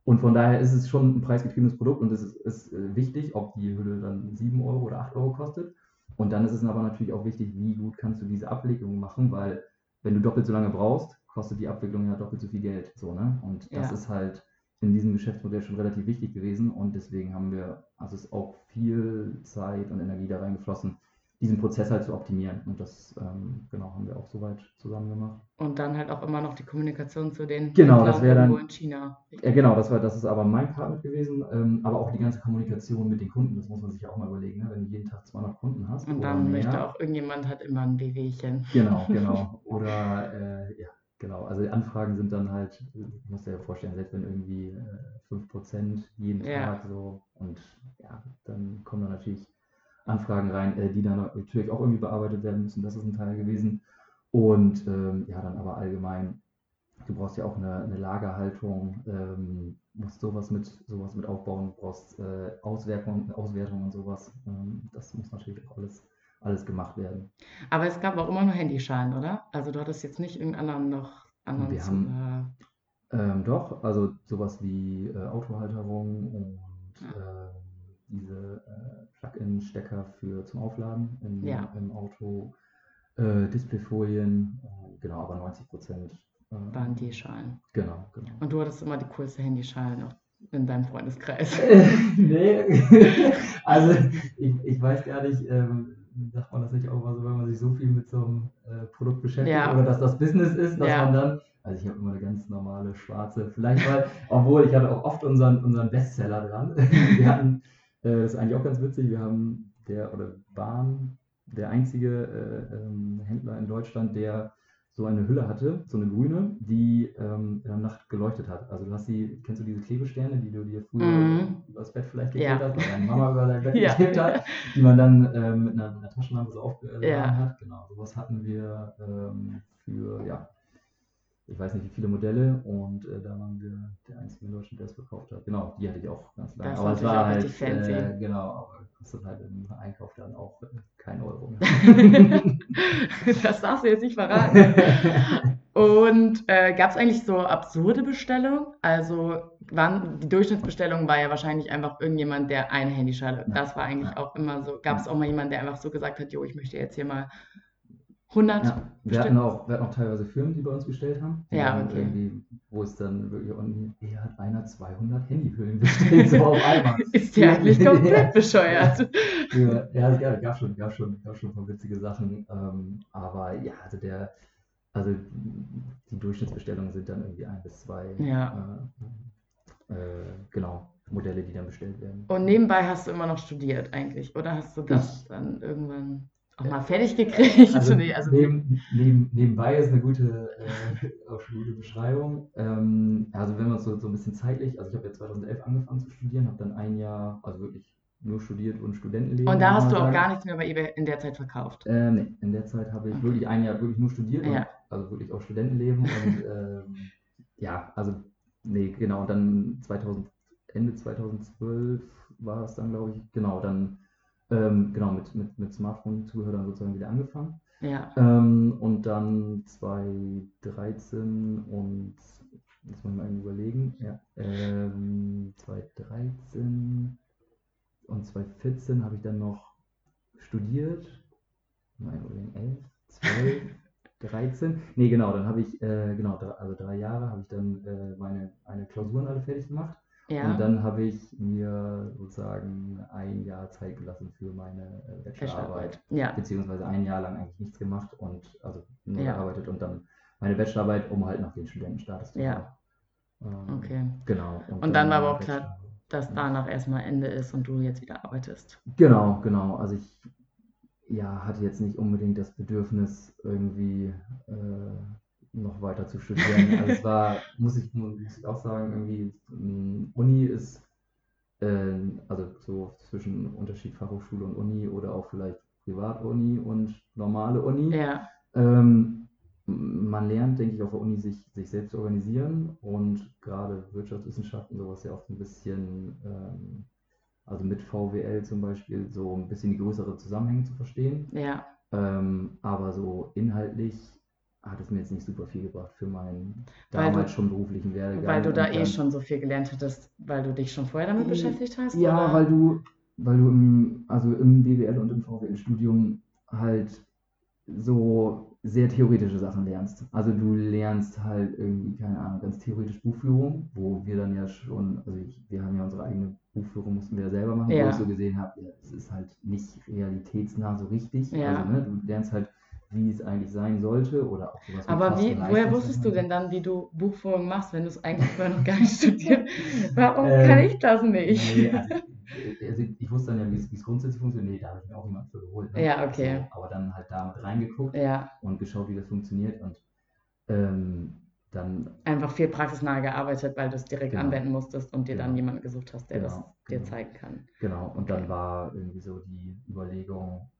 Und von daher ist es schon ein preisgetriebenes Produkt und es ist, ist äh, wichtig, ob die Hülle dann 7 Euro oder 8 Euro kostet. Und dann ist es aber natürlich auch wichtig, wie gut kannst du diese Abwicklung machen, weil wenn du doppelt so lange brauchst, kostet die Abwicklung ja doppelt so viel Geld. So, ne? Und das Ja. ist halt in diesem Geschäftsmodell schon relativ wichtig gewesen und deswegen haben wir, also ist auch viel Zeit und Energie da reingeflossen, diesen Prozess halt zu optimieren. Und das, ähm, genau, haben wir auch soweit zusammen gemacht. und dann halt auch immer noch die Kommunikation zu den Genau, das wäre dann- in China. Ja, genau, das war, das ist aber mein Part mit gewesen, ähm, aber auch die ganze Kommunikation mit den Kunden, das muss man sich ja auch mal überlegen, ne? wenn du jeden Tag 200 Kunden hast Und dann mehr. möchte auch irgendjemand hat immer ein Wehwehchen. Genau, <laughs> genau. Oder äh, ja, genau. Also die Anfragen sind dann halt, du musst dir ja vorstellen, selbst wenn irgendwie äh, 5% jeden Ja. Tag so und ja, dann kommen dann natürlich Anfragen rein, äh, die dann natürlich auch irgendwie bearbeitet werden müssen. Das ist ein Teil gewesen. Und ähm, ja, dann aber allgemein, du brauchst ja auch eine, eine Lagerhaltung, ähm, musst sowas mit, sowas mit aufbauen, du brauchst äh, Auswertung, Auswertung und sowas. Ähm, das muss natürlich auch alles alles gemacht werden. Aber es gab auch immer nur Handyschalen, oder? Also du hattest jetzt nicht irgendeinen anderen noch anderen Wir Zubehör. Ähm, doch, also sowas wie äh, Autohalterung und Ja. ähm, diese äh, Plug-in-Stecker für zum Aufladen im, Ja. im Auto, äh, Displayfolien, äh, genau, aber 90 Prozent. Äh, waren die Schalen. Genau, genau. Und du hattest immer die coolste Handyschale noch in deinem Freundeskreis. <laughs> nee, <laughs> also ich, ich weiß gar nicht, ähm, sagt man das nicht auch mal so, wenn man sich so viel mit so einem äh, Produkt beschäftigt Ja. oder dass das Business ist, dass Ja. man dann, also ich habe immer eine ganz normale schwarze, vielleicht mal, obwohl ich hatte auch oft unseren, unseren Bestseller dran. <laughs> Wir hatten, das ist eigentlich auch ganz witzig, wir haben der oder Bahn, der einzige äh, ähm, Händler in Deutschland, der so eine Hülle hatte, so eine grüne, die ähm, in der Nacht geleuchtet hat. Also du hast die, kennst du diese Klebesterne, die du dir früher Mhm. übers Bett vielleicht geklebt Ja. hast, oder deine Mama über dein Bett <laughs> Ja. geklebt hat, die man dann ähm, mit einer, einer Taschenlampe so aufgeladen Ja. hat. Genau, sowas hatten wir ähm, für, ja, ich weiß nicht wie viele Modelle und äh, da waren wir der einzige in Deutschland, der es verkauft hat. Genau, die hatte ich auch ganz lange. Das aber es war halt, fancy. äh, genau, aber kostet halt im Einkauf dann auch äh, kein Euro mehr. <laughs> das darfst du jetzt nicht verraten. <laughs> Und äh, gab es eigentlich so absurde Bestellungen? Also waren, die Durchschnittsbestellung war ja wahrscheinlich einfach irgendjemand, der eine Handyschale. Das war eigentlich auch immer so. Gab es auch mal jemanden, der einfach so gesagt hat, jo, ich möchte jetzt hier mal 100 Ja, wir hatten, auch, wir hatten auch teilweise Firmen, die bei uns bestellt haben. Ja, okay. wo es dann wirklich unten, hier hat einer 200 Handyhüllen bestellt, so auf einmal. <laughs> Ist der eigentlich komplett bescheuert? <laughs> Ja, ja, es gab, gab schon, gab schon, gab schon witzige Sachen. Ähm, aber ja, also der, also die Durchschnittsbestellungen sind dann irgendwie ein bis zwei Ja. äh, äh, genau, Modelle, die dann bestellt werden. Und nebenbei hast du immer noch studiert eigentlich? Oder hast du das dann irgendwann auch mal fertig gekriegt? Also, <laughs> nee, also neben, neben, nebenbei ist eine gute, äh, auch eine gute Beschreibung. Ähm, also wenn man so, so ein bisschen zeitlich, also ich habe ja 2011 angefangen zu studieren, habe dann ein Jahr, also wirklich nur studiert und Studentenleben. Und da hast du auch sagen. gar nichts mehr bei eBay in der Zeit verkauft. Ähm, nee, in der Zeit habe ich Okay. wirklich ein Jahr wirklich nur studiert, und, Ja. also wirklich auch Studentenleben und <laughs> ähm, ja, also nee, genau, und dann 2000, Ende 2012 war es dann, glaube ich, genau, dann ähm, genau mit, mit, mit Smartphone-Zubehör dann sozusagen wieder angefangen. Ja. Ähm, und dann 2013 und jetzt muss ich mal eben überlegen, ja, ähm, 2013 und 2014 habe ich dann noch studiert. Mal überlegen, 11, 12, 13. Nee, genau, dann habe ich, äh, genau, also drei Jahre habe ich dann äh, meine, meine Klausuren alle fertig gemacht. Ja. Und dann habe ich mir sozusagen ein Jahr Zeit gelassen für meine äh, Bachelorarbeit. Ja. beziehungsweise ein Jahr lang eigentlich nichts gemacht und also nur Ja. gearbeitet und dann meine Bachelorarbeit, um halt noch den Studentenstatus zu Ja. haben. Ähm, Okay. Genau. Und dann war aber auch klar, Dass danach erstmal Ende ist und du jetzt wieder arbeitest. Genau, genau. Also ich ja, hatte jetzt nicht unbedingt das Bedürfnis, irgendwie äh, noch weiter zu studieren. Also es war, muss ich, muss ich auch sagen, irgendwie ähm, Uni ist, äh, also so zwischen Unterschied Fachhochschule und Uni oder auch vielleicht Privatuni und normale Uni. Ja. Ähm, man lernt, denke ich, auf der Uni sich, sich selbst zu organisieren und gerade Wirtschaftswissenschaften, sowas ja so ein bisschen, ähm, also mit VWL zum Beispiel, so ein bisschen die größere Zusammenhänge zu verstehen. Ja. Ähm, aber so inhaltlich hat es mir jetzt nicht super viel gebracht für meinen Weil du- damals schon beruflichen Werdegang. Weil du da eh schon so viel gelernt hattest, weil du dich schon vorher damit Mm, beschäftigt hast? Ja, oder? weil du, weil du im, also im BWL und im VWL-Studium halt so sehr theoretische Sachen lernst. Also du lernst halt irgendwie, keine Ahnung, ganz theoretisch Buchführung, wo wir dann ja schon, also ich, wir haben ja unsere eigene Buchführung, mussten wir ja selber machen, Ja. wo ich so gesehen habe, ja, es ist halt nicht realitätsnah so richtig. Ja. Also ne, du lernst halt, wie es eigentlich sein sollte oder auch sowas Aber wie, woher wusstest du denn dann, wie du Buchführung machst, wenn du es eigentlich vorher noch gar nicht studiert? <laughs> Warum Ähm, kann ich das nicht? Nee, also, ich- <laughs> also ich wusste dann ja, wie es grundsätzlich funktioniert. Nee, da habe ich mir auch jemand für geholt. ne? Ja, okay. So, aber dann halt da mit reingeguckt Ja, und geschaut, wie das funktioniert. Und ähm, dann, einfach viel praxisnah gearbeitet, weil du es direkt Genau. anwenden musstest und dir dann Genau. jemanden gesucht hast, der das Genau, dir genau. zeigen kann. genau, und Okay. dann war irgendwie so die Überlegung,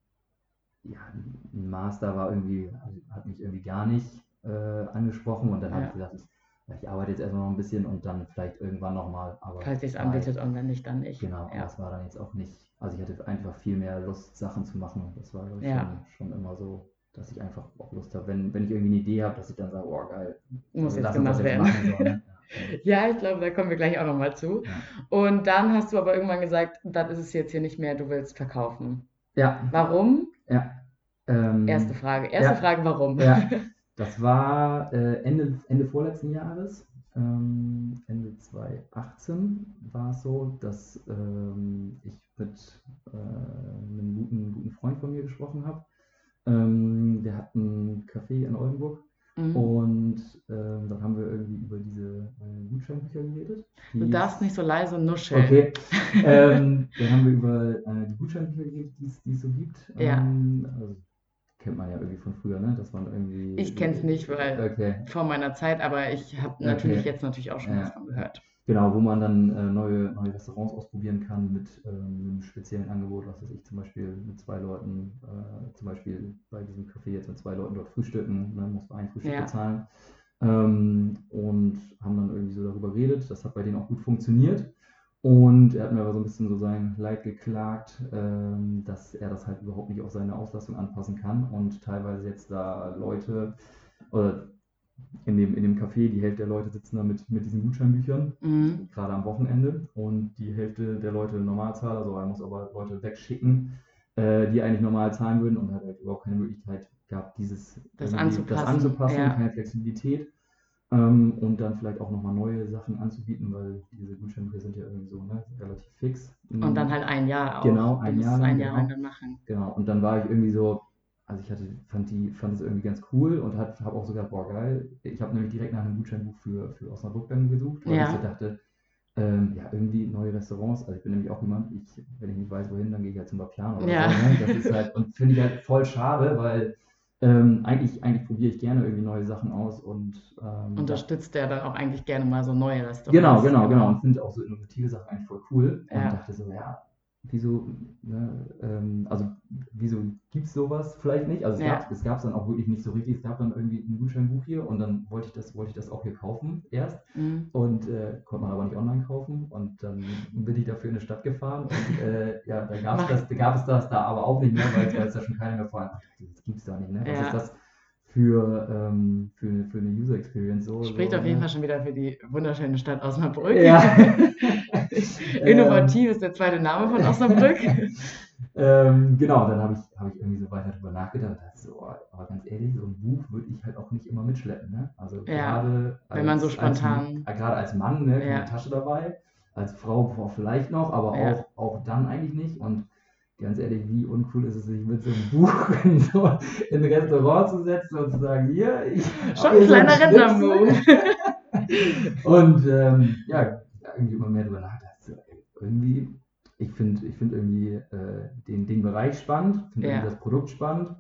ja, ein Master war irgendwie, also hat mich irgendwie gar nicht äh, angesprochen. Und dann habe Ja. ich gesagt, ich, ich arbeite jetzt erstmal noch ein bisschen und dann vielleicht irgendwann nochmal. Falls sich es anbietet und wenn nicht, dann nicht. Genau, Ja. es war dann jetzt auch nicht, Also ich hatte einfach viel mehr Lust, Sachen zu machen. Das war, glaube ich, Ja. schon, schon immer so, dass ich einfach auch Lust habe, wenn, wenn ich irgendwie eine Idee habe, dass ich dann sage, oh geil, Muss jetzt uns das gemacht werden. machen. Ne? <laughs> Ja, ich glaube, da kommen wir gleich auch nochmal zu. Ja. Und dann hast du aber irgendwann gesagt, das ist es jetzt hier nicht mehr, du willst verkaufen. Ja, Warum? Ja. Ähm, Erste Frage. Erste ja. Frage, warum? Ja, <laughs> das war äh, Ende, Ende vorletzten Jahres, ähm, Ende 2018 war es so, dass ähm, ich mit äh, einem guten, guten Freund von mir gesprochen habe. Ähm, der hat ein Café in Oldenburg Mhm. und ähm, dann haben wir irgendwie über diese äh, Gutscheinbücher geredet. Du darfst es- nicht so leise nuscheln. Okay. <laughs> ähm, dann haben wir über äh, die Gutscheinbücher geredet, die es es so gibt. Ja. Ähm, also, kennt man ja irgendwie von früher, ne? Dass man irgendwie. Ich kenn's nicht, weil- Okay. Vor meiner Zeit, aber ich habe Okay. natürlich jetzt natürlich auch schon Ja. was von gehört. Genau, wo man dann äh, neue, neue Restaurants ausprobieren kann mit ähm, einem speziellen Angebot, was weiß ich, zum Beispiel mit zwei Leuten, äh, zum Beispiel bei diesem Café jetzt mit zwei Leuten dort frühstücken, dann muss man ein Frühstück Ja. bezahlen. Ähm, und haben dann irgendwie so darüber geredet. Das hat bei denen auch gut funktioniert. Und er hat mir aber so ein bisschen so sein Leid geklagt, ähm, dass er das halt überhaupt nicht auf seine Auslastung anpassen kann und teilweise jetzt da Leute oder in dem, in dem Café, die Hälfte der Leute sitzen da mit, mit diesen Gutscheinbüchern, Mhm. gerade am Wochenende und die Hälfte der Leute normal zahlt, also er muss aber Leute wegschicken, äh, die eigentlich normal zahlen würden und hat halt überhaupt keine Möglichkeit gehabt, dieses Das anzupassen, das anzupassen ja. keine Flexibilität ähm, und dann vielleicht auch nochmal neue Sachen anzubieten, weil diese Gutscheinbücher sind ja irgendwie so ne, relativ fix. Und dann halt ein Jahr auch. Genau, ein Jahr lang, ein Jahr lang genau. dann machen. Genau, und dann war ich irgendwie so, also ich hatte, fand die, fand es irgendwie ganz cool und habe auch sogar, boah geil, ich habe nämlich direkt nach einem Gutscheinbuch für, für Osnabrück dann gesucht, weil Ja. ich so dachte, ähm, ja, irgendwie neue Restaurants, also ich bin nämlich auch jemand, ich, wenn ich nicht weiß, wohin, dann gehe ich halt zum Vapiano oder Ja. so, ne? das ist halt, und finde ich halt voll schade, weil ähm, eigentlich, eigentlich probiere ich gerne irgendwie neue Sachen aus und ähm, Unterstützt der dann auch eigentlich gerne mal so neue Restaurants. Genau, genau, genau. Und finde auch so innovative Sachen eigentlich voll cool. Und Ja. dachte so, ja, wieso, ne, ähm, also wieso gibt es sowas vielleicht nicht? Also es Ja. gab es dann auch wirklich nicht so richtig. Es gab dann irgendwie ein Gutscheinbuch hier und dann wollte ich das, wollte ich das auch hier kaufen erst. Mhm. Und äh, konnte man aber nicht online kaufen. Und dann bin ich dafür in eine Stadt gefahren und äh, ja, da gab es das, da gab es das da aber auch nicht mehr, weil es es da schon keiner mehr vor hat. Das gibt es da nicht, ne? Was Ja. ist das für, ähm, für, für eine User Experience so? Spricht so, auf jeden ne? Fall schon wieder für die wunderschöne Stadt Osnabrück. Ja. <laughs> Innovativ ist der zweite Name von Osnabrück. <laughs> Ähm, genau, dann habe ich, hab ich irgendwie so weiter drüber nachgedacht. So, oh, aber ganz ehrlich, so ein Buch würde ich halt auch nicht immer mitschleppen. Ne? Also Ja, gerade wenn man so als, spontan- Als, gerade als Mann, ne, keine Ja. Tasche dabei. Als Frau boah, vielleicht noch, aber Ja. auch, auch dann eigentlich nicht. Und ganz ehrlich, wie uncool ist es, sich mit so einem Buch <laughs> in, so, in ein Restaurant zu setzen und zu sagen, hier, ich Schon ein kleiner. Rentnermove. <laughs> Und ähm, ja, irgendwie immer mehr drüber nachgedacht. Irgendwie, ich finde ich find irgendwie äh, den, den Bereich spannend, finde Ja. das Produkt spannend.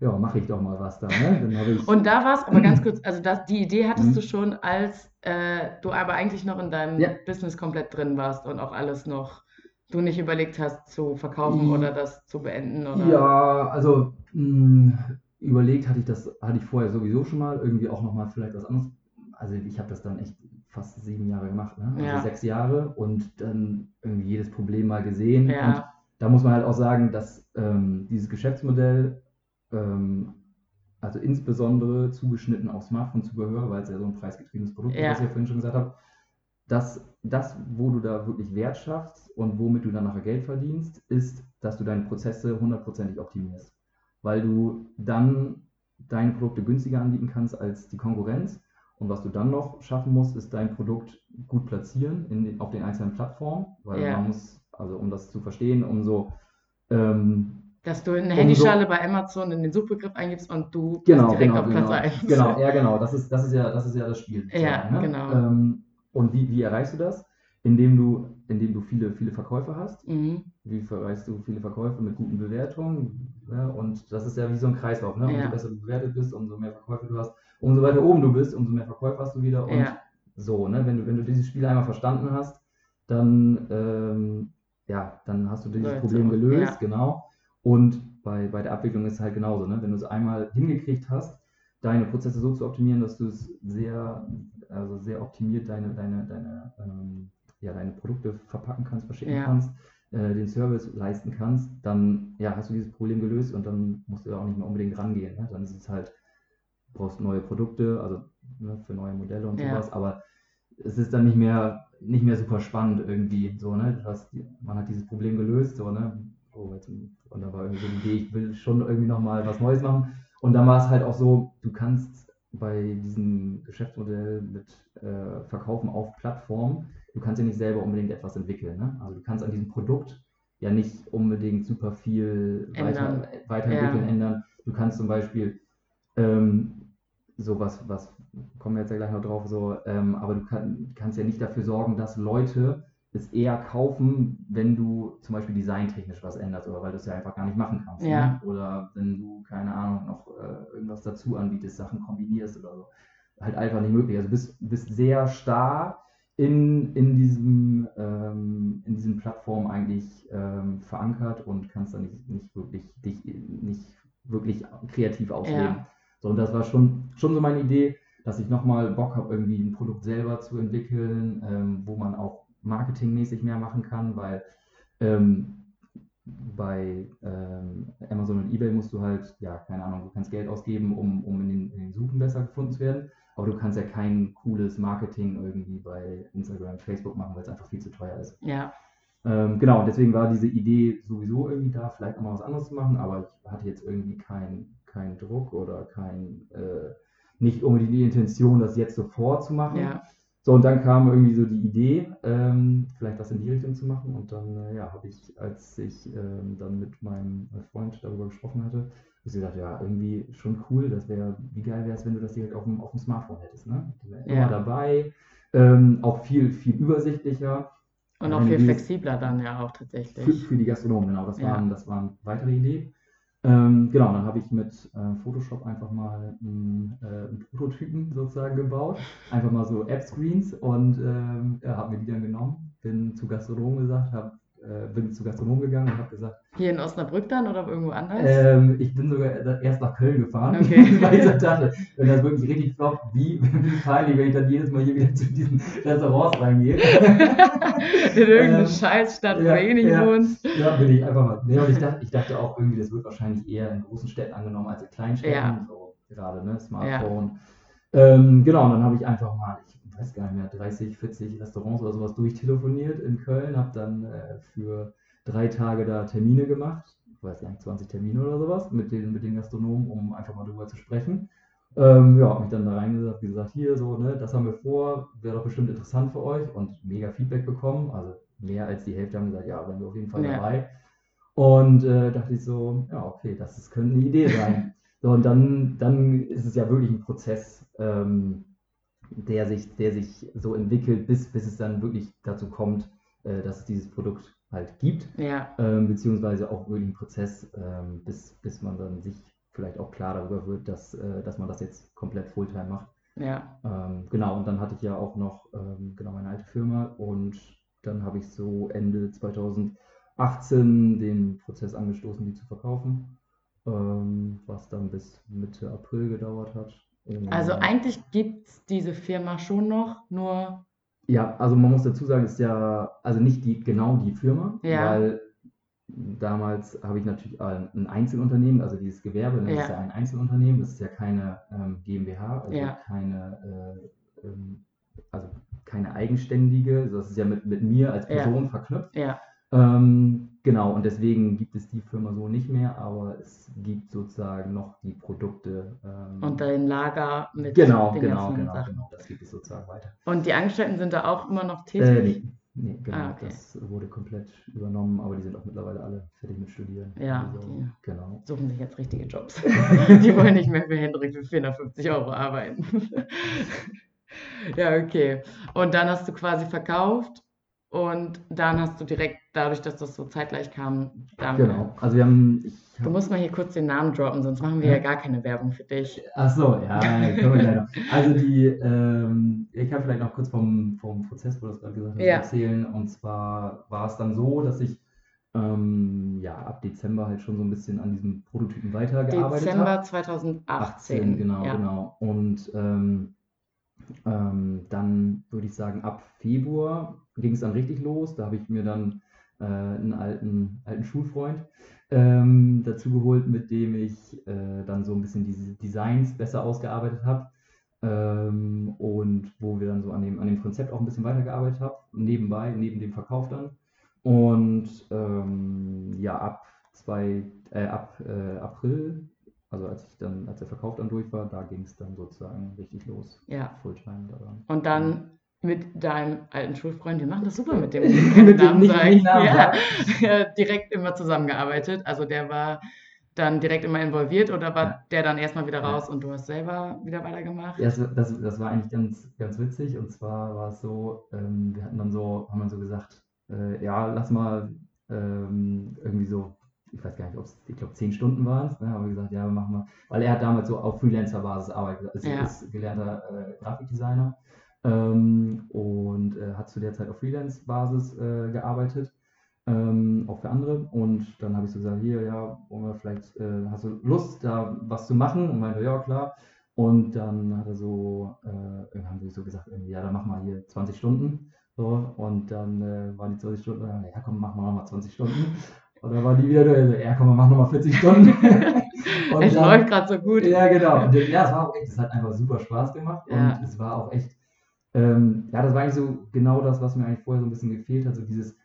Ja, mache ich doch mal was da. Ne? Und da war es aber ganz <clears throat> kurz, also das, die Idee hattest Mhm. du schon, als äh, du aber eigentlich noch in deinem Ja. Business komplett drin warst und auch alles noch, du nicht überlegt hast zu verkaufen oder das zu beenden oder. ja, also mh, überlegt hatte ich das, hatte ich vorher sowieso schon mal, irgendwie auch nochmal vielleicht was anderes. Also ich habe das dann echt fast sieben Jahre gemacht, ne? also Ja. sechs Jahre und dann irgendwie jedes Problem mal gesehen. Und Ja, da muss man halt auch sagen, dass ähm, dieses Geschäftsmodell, ähm, also insbesondere zugeschnitten auf Smartphone-Zubehör, weil es ja so ein preisgetriebenes Produkt ist, Ja. was ich ja vorhin schon gesagt habe, dass das, wo du da wirklich Wert schaffst und womit du dann nachher Geld verdienst, ist, dass du deine Prozesse hundertprozentig optimierst. Weil du dann deine Produkte günstiger anbieten kannst als die Konkurrenz. Und was du dann noch schaffen musst, ist dein Produkt gut platzieren in den, auf den einzelnen Plattformen. Weil Ja. man muss, also um das zu verstehen, umso ähm, dass du eine Umso- Handyschale bei Amazon in den Suchbegriff eingibst und du bist Genau, direkt genau, auf Platz genau. 1. Genau, ja, genau. Das ist, das ist ja, das ist ja das Spiel. Ja, ne? genau. Ähm, und wie, wie erreichst du das? Indem du, indem du viele, viele Verkäufe hast. Mhm. Wie erreichst du viele Verkäufe mit guten Bewertungen? Ja, und das ist ja wie so ein Kreislauf. Ne? Ja. Umso besser du bewertet bist, umso mehr Verkäufe du hast, umso weiter oben du bist, umso mehr Verkäufe hast du wieder. Und Ja. so, ne? wenn, du, wenn du dieses Spiel einmal verstanden hast, dann, ähm, ja, dann hast du dieses Läuft's Problem gelöst, ja. genau. Und bei, bei der Abwicklung ist es halt genauso. Ne? Wenn du es einmal hingekriegt hast, deine Prozesse so zu optimieren, dass du es sehr, also sehr optimiert deine, deine, deine, ähm, ja, deine Produkte verpacken kannst, verschicken Ja. kannst, äh, den Service leisten kannst, dann ja, hast du dieses Problem gelöst und dann musst du da auch nicht mehr unbedingt rangehen. Ne? Dann ist es halt, brauchst neue Produkte, also ne, für neue Modelle und Ja. sowas, aber es ist dann nicht mehr, nicht mehr super spannend irgendwie. So, ne? Hast, man hat dieses Problem gelöst, so, ne? Oh, jetzt, und da war irgendwie die Idee, ich will schon irgendwie nochmal was Neues machen. Und dann war es halt auch so, du kannst bei diesem Geschäftsmodell mit äh, Verkaufen auf Plattform, du kannst ja nicht selber unbedingt etwas entwickeln. Ne? Also du kannst an diesem Produkt ja nicht unbedingt super viel Ändern. weiter, weiterentwickeln, Ja. ändern. Du kannst zum Beispiel ähm, sowas, was kommen wir jetzt ja gleich noch drauf, so, ähm, aber du kann, kannst ja nicht dafür sorgen, dass Leute es eher kaufen, wenn du zum Beispiel designtechnisch was änderst oder weil du es ja einfach gar nicht machen kannst. Ja. Ne? Oder wenn du, keine Ahnung, noch äh, irgendwas dazu anbietest, Sachen kombinierst oder so. Halt einfach nicht möglich. Also du bist, bist sehr starr in, in, diesem, ähm, in diesen Plattformen eigentlich ähm, verankert und kannst dann nicht, nicht wirklich dich nicht wirklich kreativ ausleben. Ja. So, und das war schon, schon so meine Idee, dass ich nochmal Bock habe, irgendwie ein Produkt selber zu entwickeln, ähm, wo man auch marketingmäßig mehr machen kann, weil ähm, bei ähm, Amazon und eBay musst du halt, ja, keine Ahnung, du kannst Geld ausgeben, um, um in, den, in den Suchen besser gefunden zu werden, aber du kannst ja kein cooles Marketing irgendwie bei Instagram, Facebook machen, weil es einfach viel zu teuer ist. Ja, Ähm, genau, deswegen war diese Idee sowieso irgendwie da, vielleicht auch mal was anderes zu machen, aber ich hatte jetzt irgendwie keinen keinen Druck oder kein, äh, nicht unbedingt die Intention, das jetzt sofort zu machen. ja, So, und dann kam irgendwie so die Idee, ähm, vielleicht das in die Richtung zu machen. Und dann, äh, ja, habe ich, als ich ähm, dann mit meinem Freund darüber gesprochen hatte, habe ich gesagt, ja, irgendwie schon cool, das wäre, wie geil wäre es, wenn du das direkt auf dem, auf dem Smartphone hättest, ne? Ja. immer dabei, ähm, auch viel, viel übersichtlicher. und auch viel flexibler dann ja auch für, tatsächlich. für die Gastronomen, genau. Das, Ja. waren, das waren weitere Ideen. Ähm, genau, dann habe ich mit äh, Photoshop einfach mal einen, äh, einen Prototypen sozusagen gebaut. Einfach mal so App-Screens und ähm, ja, habe mir die dann genommen. Bin zu Gastronomen gesagt, hab, äh, bin zu Gastronomen gegangen und habe gesagt, Hier in Osnabrück dann oder irgendwo anders? ähm, ich bin sogar erst nach Köln gefahren, Okay. <laughs> weil ich so dachte, wenn das wirklich richtig floppt, wie, <laughs> wie peinlich, wenn ich dann jedes Mal hier wieder zu diesen Restaurants reingehe. <laughs> in irgendeine ähm, Scheißstadt, wo ja, du eh nicht ja. wohnst. Ja, bin ich einfach mal. Nee, und ich dachte, ich dachte auch irgendwie, das wird wahrscheinlich eher in großen Städten angenommen als in kleinen Städten. Ja. So gerade, ne? Smartphone. Ähm, genau, und dann habe ich einfach mal, ich weiß gar nicht mehr, 30, 40 Restaurants oder sowas durchtelefoniert in Köln, habe dann äh, für drei Tage da Termine gemacht. Ich weiß gar nicht, 20 Termine oder sowas mit den, mit den Gastronomen, um einfach mal drüber zu sprechen. Ähm, ja, habe mich dann da reingesagt, wie gesagt, hier so, ne, das haben wir vor, wäre doch bestimmt interessant für euch und mega Feedback bekommen. Also mehr als die Hälfte haben gesagt, ja, wären wir auf jeden Fall Ja. dabei. Und äh, dachte ich so, ja, okay, das ist, könnte eine Idee sein. <laughs> so, und dann, dann ist es ja wirklich ein Prozess, ähm, der sich, der sich so entwickelt, bis, bis es dann wirklich dazu kommt, äh, dass es dieses Produkt halt gibt Ja, ähm, beziehungsweise auch wirklich ein Prozess, ähm, bis, bis man dann sich vielleicht auch klar darüber wird, dass, äh, dass man das jetzt komplett Fulltime macht. ja, Ähm, genau, und dann hatte ich ja auch noch ähm, genau meine alte Firma und dann habe ich so Ende 2018 den Prozess angestoßen, die zu verkaufen, ähm, was dann bis Mitte April gedauert hat. Also eigentlich gibt es diese Firma schon noch, nur Ja, also man muss dazu sagen, ist ja, also nicht die, genau die Firma, Ja. weil damals habe ich natürlich ein ein Einzelunternehmen, also dieses Gewerbe, ne, das ist Ja. ja ein Einzelunternehmen, das ist ja keine ähm, GmbH, also Ja. keine, äh, ähm, also keine eigenständige, das ist ja mit, mit mir als Ja. Person verknüpft. ja, Ähm, genau, und deswegen gibt es die Firma so nicht mehr, aber es gibt sozusagen noch die Produkte. Ähm, und dein Lager mit genau, den genau, ganzen genau, Sachen. genau, das gibt es sozusagen weiter. Und die Angestellten sind da auch immer noch Äh, tätig? nee, nee, genau. Ah, okay. Das wurde komplett übernommen, aber die sind auch mittlerweile alle fertig mit Studieren. Ja, Also, die- genau. Suchen sich jetzt richtige Jobs. <laughs> Die wollen nicht mehr für Hendrik für 450 Euro arbeiten. <laughs> Ja, okay. Und dann hast du quasi verkauft und dann hast du direkt, dadurch, dass das so zeitgleich kam, dann. Genau. Also wir haben. Ich Du hab, musst mal hier kurz den Namen droppen, sonst machen wir Ja. ja gar keine Werbung für dich. ach so, ja, können wir noch. Also die, ähm, ich kann vielleicht noch kurz vom, vom Prozess, wo du das gerade gesagt hast, Ja. erzählen. Und zwar war es dann so, dass ich ähm, ja ab Dezember halt schon so ein bisschen an diesem Prototypen weitergearbeitet habe. Dezember 2018. genau, ja. genau. Und ähm, ähm, dann würde ich sagen, ab Februar ging es dann richtig los. Da habe ich mir dann äh, einen alten, alten Schulfreund ähm, dazu geholt, mit dem ich äh, dann so ein bisschen diese Designs besser ausgearbeitet habe. Ähm, und wo wir dann so an dem, an dem Konzept auch ein bisschen weitergearbeitet haben, nebenbei, neben dem Verkauf dann. Und ähm, ja, ab, zwei, äh, ab äh, April, also als ich dann, als der Verkauf dann durch war, da ging es dann sozusagen richtig los. Ja. Fulltime daran. Und dann mit deinem alten Schulfreund, wir machen das super mit dem <laughs> Mit dem Namen nicht- sagen. nicht Namen ja. ja, <laughs> direkt immer zusammengearbeitet. Also der war dann direkt immer involviert oder war Ja. der dann erstmal wieder raus und du hast selber wieder weitergemacht? Ja, das, das, das war eigentlich ganz, ganz witzig. Und zwar war es so, ähm, wir hatten dann so, haben dann so gesagt, äh, ja, lass mal ähm, irgendwie so, ich weiß gar nicht, ob es, ich glaube, zehn Stunden waren es, ne, haben wir gesagt, ja, machen wir, weil er hat damals so auf Freelancer-Basis arbeitet, also Ja. ist gelernter äh, Grafikdesigner ähm, und äh, hat zu der Zeit auf Freelance-Basis äh, gearbeitet. Ähm, auch für andere. Und dann habe ich so gesagt, hier, ja, vielleicht, äh, hast du Lust, da was zu machen? Und meinte, ja, klar. Und dann hat er so, äh, haben sie so gesagt, irgendwie, ja, dann mach mal hier 20 Stunden. So, und dann äh, waren die 20 Stunden, ja komm, mach mal nochmal 20 Stunden. Und dann waren die wieder so, ja komm, mach nochmal 40 Stunden. <laughs> Und es dann- läuft gerade so gut. ja, genau. Und, ja, es war auch echt, es hat einfach super Spaß gemacht Ja. und es war auch echt, ähm, ja, das war eigentlich so genau das, was mir eigentlich vorher so ein bisschen gefehlt hat, so dieses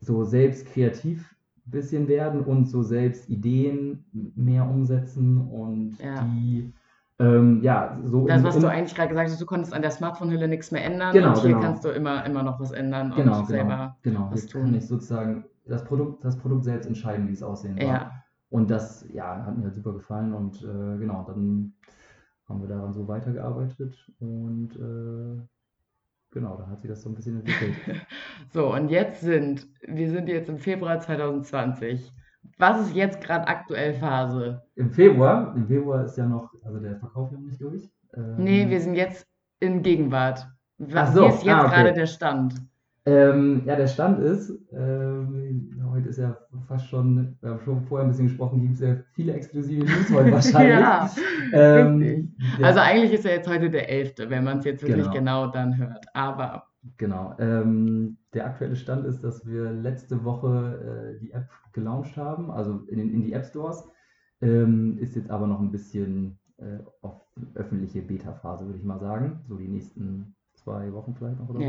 so selbst kreativ bisschen werden und so selbst Ideen mehr umsetzen und Ja. die, ähm, ja, so Das, was du eigentlich gerade gesagt hast, du konntest an der Smartphone-Hülle nichts mehr ändern Genau, und hier genau. kannst du immer, immer noch was ändern und genau, genau, selber. genau. was Jetzt tun. kann ich sozusagen das Produkt, das Produkt selbst entscheiden, wie es aussehen soll. Ja, Und das, ja, hat mir halt super gefallen und äh, genau, dann haben wir daran so weitergearbeitet und äh, genau, da hat sich das so ein bisschen entwickelt. <laughs> so und jetzt sind, wir sind jetzt im Februar 2020. Was ist jetzt gerade aktuell Phase? Im Februar, im Februar ist ja noch, also der Verkauf ja noch nicht durch. Ähm, Nee, wir sind jetzt in Gegenwart. Was so, ist jetzt ah, okay. gerade der Stand? Ähm, ja, der Stand ist, ähm, heute ist ja fast schon, wir haben schon vorher ein bisschen gesprochen, gibt es ja viele exklusive News heute <laughs> wahrscheinlich. Ja, ähm, richtig. der- Also eigentlich ist ja jetzt heute der 11., wenn man es jetzt wirklich Genau. genau dann hört. Aber Genau. Ähm, der aktuelle Stand ist, dass wir letzte Woche äh, die App gelauncht haben, also in, den- in die App Stores. Ähm, ist jetzt aber noch ein bisschen äh, auf öffentliche Beta-Phase, würde ich mal sagen. So die nächsten zwei Wochen vielleicht noch oder so.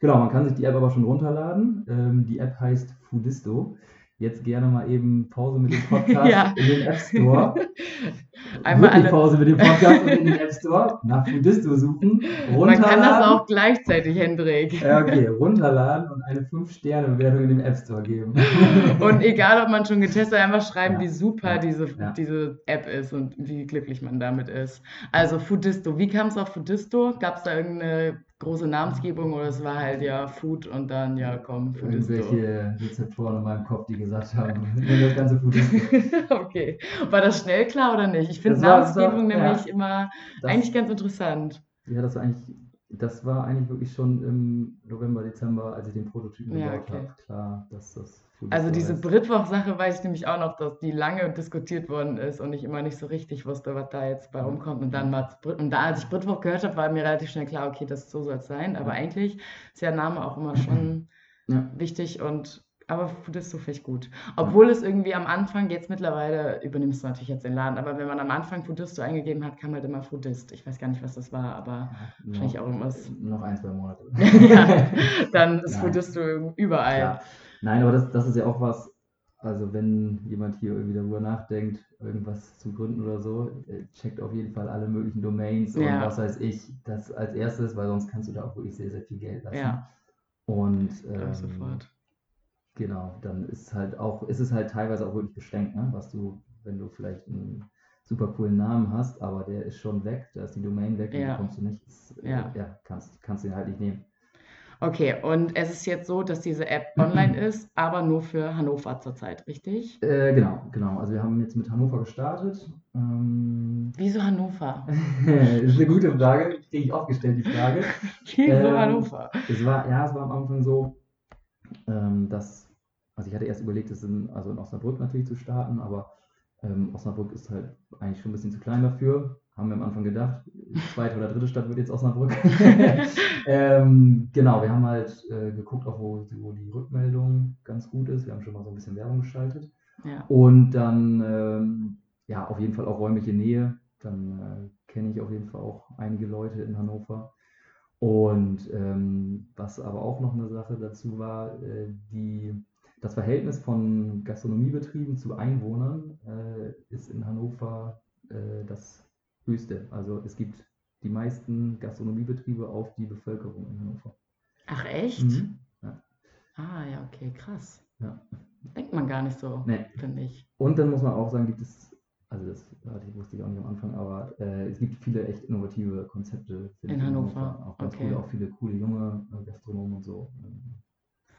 Genau, man kann sich die App aber schon runterladen. Ähm, die App heißt Foodisto. Jetzt gerne mal eben Pause mit dem Podcast <laughs> Ja. in den App Store. <laughs> Einmal Wirklich alle- Pause mit dem Podcast und in den <laughs> App Store. Nach Foodisto suchen. man Runterladen. kann das auch gleichzeitig, Hendrik. Ja, okay, runterladen und eine 5-Sterne-Bewertung in dem App Store geben. Und egal, ob man schon getestet hat, einfach schreiben, Ja. wie super Ja. diese, diese App ist und wie glücklich man damit ist. Also Foodisto, wie kam es auf Foodisto? Gab es da irgendeine große Namensgebung oder es war halt ja Food und dann ja komm, Foodisto. Irgendwelche Rezeptoren in meinem Kopf, die gesagt haben, <laughs> nimm das ganze Foodisto. <laughs> okay. War das schnell klar oder nicht? Ich finde Das war- Namensgebung ja. nämlich immer Das, eigentlich ganz interessant. ja, das war eigentlich, das war eigentlich wirklich schon im November, Dezember, als ich den Prototypen Ja, gebaut okay. habe, klar, dass das Also diese. Britwoch-Sache weiß ich nämlich auch noch, dass die lange diskutiert worden ist und ich immer nicht so richtig wusste, was da jetzt bei rumkommt. Und dann mal Brit und da, als ich Britwoch gehört habe, war mir relativ schnell klar, okay, das so soll es sein. Aber Ja. eigentlich ist der Name auch immer <clears throat> schon Ja. wichtig und aber Foodisto finde ich gut. Obwohl es irgendwie am Anfang, jetzt mittlerweile übernimmst du natürlich jetzt den Laden, aber wenn man am Anfang Foodisto eingegeben hat, kam halt immer Foodist. Ich weiß gar nicht, was das war, aber wahrscheinlich auch irgendwas. Noch ein, zwei Monate. <laughs> ja, dann <laughs> ist Nein. Foodisto überall. Ja. Nein, aber das, das ist ja auch was, also wenn jemand hier irgendwie darüber nachdenkt, irgendwas zu gründen oder so, äh, checkt auf jeden Fall alle möglichen Domains und Ja. was weiß ich, das als erstes, weil sonst kannst du da auch wirklich sehr, sehr viel Geld lassen. Ja. Und ähm, sofort. genau, dann ist halt auch, ist es halt teilweise auch wirklich beschränkt, ne? was du, wenn du vielleicht einen super coolen Namen hast, aber der ist schon weg, da ist die Domain weg und Ja. die kommst du nicht, ist, äh, Ja. ja, kannst, kannst du den halt nicht nehmen. Okay, und es ist jetzt so, dass diese App online <clears throat> ist, aber nur für Hannover zurzeit, richtig? Äh, genau, genau. Also wir haben jetzt mit Hannover gestartet. Ähm, Wieso Hannover? <laughs> das ist eine gute Frage, kriege ich oft gestellt, die Frage. <laughs> Wieso Ähm, Hannover? Es war, ja, es war am Anfang so, ähm, dass, also ich hatte erst überlegt, es in, also in Osnabrück natürlich zu starten, aber Ähm, Osnabrück ist halt eigentlich schon ein bisschen zu klein dafür. Haben wir am Anfang gedacht. Zweite oder dritte Stadt wird jetzt Osnabrück. <laughs> ähm, genau, wir haben halt äh, geguckt, auch wo, wo die Rückmeldung ganz gut ist. Wir haben schon mal so ein bisschen Werbung geschaltet. Ja. Und dann, ähm, ja, auf jeden Fall auch räumliche Nähe. Dann äh, kenne ich auf jeden Fall auch einige Leute in Hannover. Und ähm, was aber auch noch eine Sache dazu war, äh, die, das Verhältnis von Gastronomiebetrieben zu Einwohnern äh, ist in Hannover äh, das höchste. Also es gibt die meisten Gastronomiebetriebe auf die Bevölkerung in Hannover. Ach echt? Mhm. Ja. Ah, ja, okay, krass. Ja. Denkt man gar nicht so, Nee. finde ich. Und dann muss man auch sagen, gibt es, also das wusste ich auch nicht am Anfang, aber äh, es gibt viele echt innovative Konzepte finde In ich, Hannover, Auch ganz okay. coole, auch viele coole junge äh, Gastronomen und so.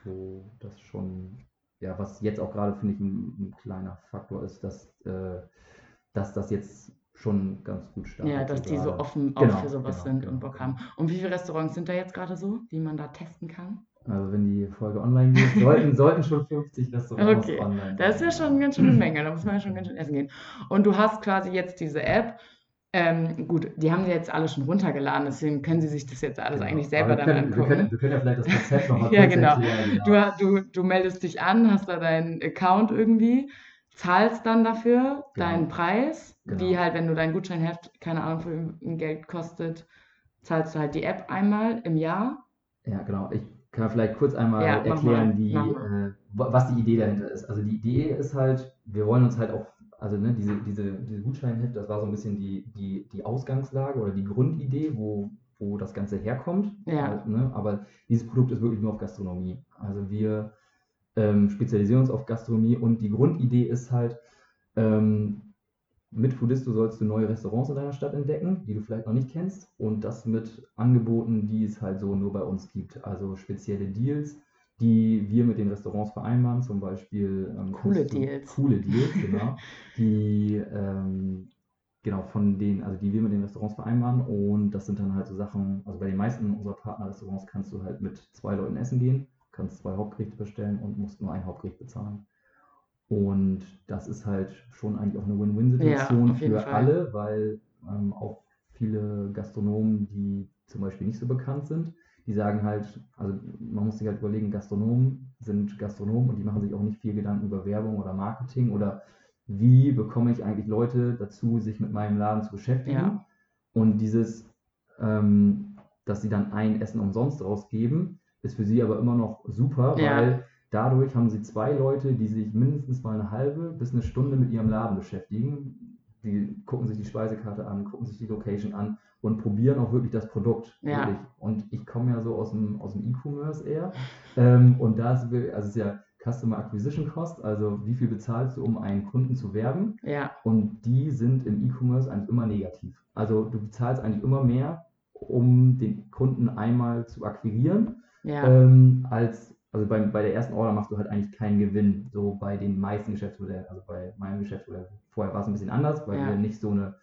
Wo das schon, ja, was jetzt auch gerade, finde ich, ein, ein kleiner Faktor ist, dass, äh, dass das jetzt schon ganz gut startet. Ja, dass die so offen auch Genau, für sowas genau, sind genau, und Bock genau. haben. Und wie viele Restaurants sind da jetzt gerade so, die man da testen kann? Also wenn die Folge online geht, sollten, <laughs> sollten schon 50 Restaurants Okay, online Das ist ja sein. schon ganz schön eine Menge, da muss man ja schon ganz schön essen gehen. Und du hast quasi jetzt diese App. Ähm, gut, die haben sie jetzt alle schon runtergeladen, deswegen können sie sich das jetzt alles Genau. eigentlich selber dann angucken. Wir können, wir können ja vielleicht das Konzept nochmal <laughs> Ja, genau. erklären. genau. Du, du, du meldest dich an, hast da deinen Account irgendwie, zahlst dann dafür Genau. deinen Preis, wie Genau. halt, wenn du dein Gutscheinheft, keine Ahnung, für ein Geld kostet, zahlst du halt die App einmal im Jahr. Ja, genau. Ich kann vielleicht kurz einmal Ja, erklären, wie, äh, wa- was die Idee dahinter ist. Also die Idee ist halt, wir wollen uns halt auch, also ne, diese, diese, diese Gutscheinheft, das war so ein bisschen die, die, die Ausgangslage oder die Grundidee, wo, wo das Ganze herkommt. Ja. Äh, ne? Aber dieses Produkt ist wirklich nur auf Gastronomie. Also wir ähm, spezialisieren uns auf Gastronomie und die Grundidee ist halt, ähm, mit Foodisto sollst du neue Restaurants in deiner Stadt entdecken, die du vielleicht noch nicht kennst. Und das mit Angeboten, die es halt so nur bei uns gibt. Also spezielle Deals, die wir mit den Restaurants vereinbaren. Zum Beispiel. ähm, Coole Deals. Coole <laughs> Deals, genau. die, ähm, genau, von denen, also die wir mit den Restaurants vereinbaren. Und das sind dann halt so Sachen, also bei den meisten unserer Partnerrestaurants kannst du halt mit zwei Leuten essen gehen, kannst zwei Hauptgerichte bestellen und musst nur ein Hauptgericht bezahlen. Und das ist halt schon eigentlich auch eine Win-Win-Situation Ja, für Fall. alle, weil ähm, auch viele Gastronomen, die zum Beispiel nicht so bekannt sind, die sagen halt, also man muss sich halt überlegen, Gastronomen sind Gastronomen und die machen sich auch nicht viel Gedanken über Werbung oder Marketing oder wie bekomme ich eigentlich Leute dazu, sich mit meinem Laden zu beschäftigen. Ja. Und dieses, ähm, dass sie dann ein Essen umsonst rausgeben, ist für sie aber immer noch super, Ja. weil dadurch haben sie zwei Leute, die sich mindestens mal eine halbe bis eine Stunde mit ihrem Laden beschäftigen. Die gucken sich die Speisekarte an, gucken sich die Location an und probieren auch wirklich das Produkt. Ja. Wirklich. Und ich komme ja so aus dem, aus dem E-Commerce eher. Ähm, und da ist, also es ist ja Customer Acquisition Cost, also wie viel bezahlst du, um einen Kunden zu werben? Ja, Und die sind im E-Commerce eigentlich immer negativ. Also du bezahlst eigentlich immer mehr, um den Kunden einmal zu akquirieren, ja, ähm, als, also bei, bei der ersten Order machst du halt eigentlich keinen Gewinn. So bei den meisten Geschäftsmodellen, also bei meinem Geschäftsmodell. Vorher war es ein bisschen anders, weil Ja. wir nicht so eine,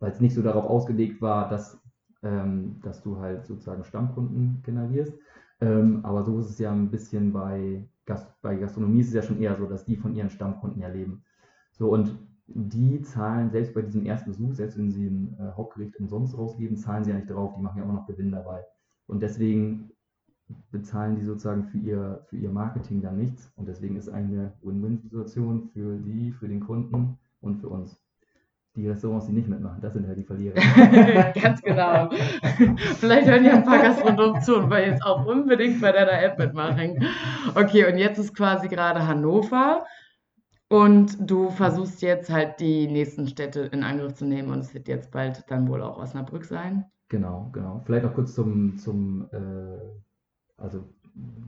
weil es nicht so darauf ausgelegt war, dass, ähm, dass du halt sozusagen Stammkunden generierst. Ähm, aber so ist es ja ein bisschen bei, Gast, bei Gastronomie ist es ja schon eher so, dass die von ihren Stammkunden ja leben. So und die zahlen selbst bei diesem ersten Besuch, selbst wenn sie ein äh, Hauptgericht umsonst rausgeben, zahlen sie ja nicht drauf, die machen ja immer noch Gewinn dabei. Und deswegen bezahlen die sozusagen für ihr, für ihr Marketing dann nichts. Und deswegen ist eine Win-Win-Situation für die, für den Kunden und für uns. Die Restaurants, die nicht mitmachen, das sind halt die Verlierer. <laughs> ganz genau. <laughs> Vielleicht hören ja ein paar Gastronomen zu und wollen jetzt auch unbedingt bei deiner App mitmachen. Okay, und jetzt ist quasi gerade Hannover und du versuchst jetzt halt die nächsten Städte in Angriff zu nehmen und es wird jetzt bald dann wohl auch Osnabrück sein. Genau, genau. Vielleicht noch kurz zum, zum äh, also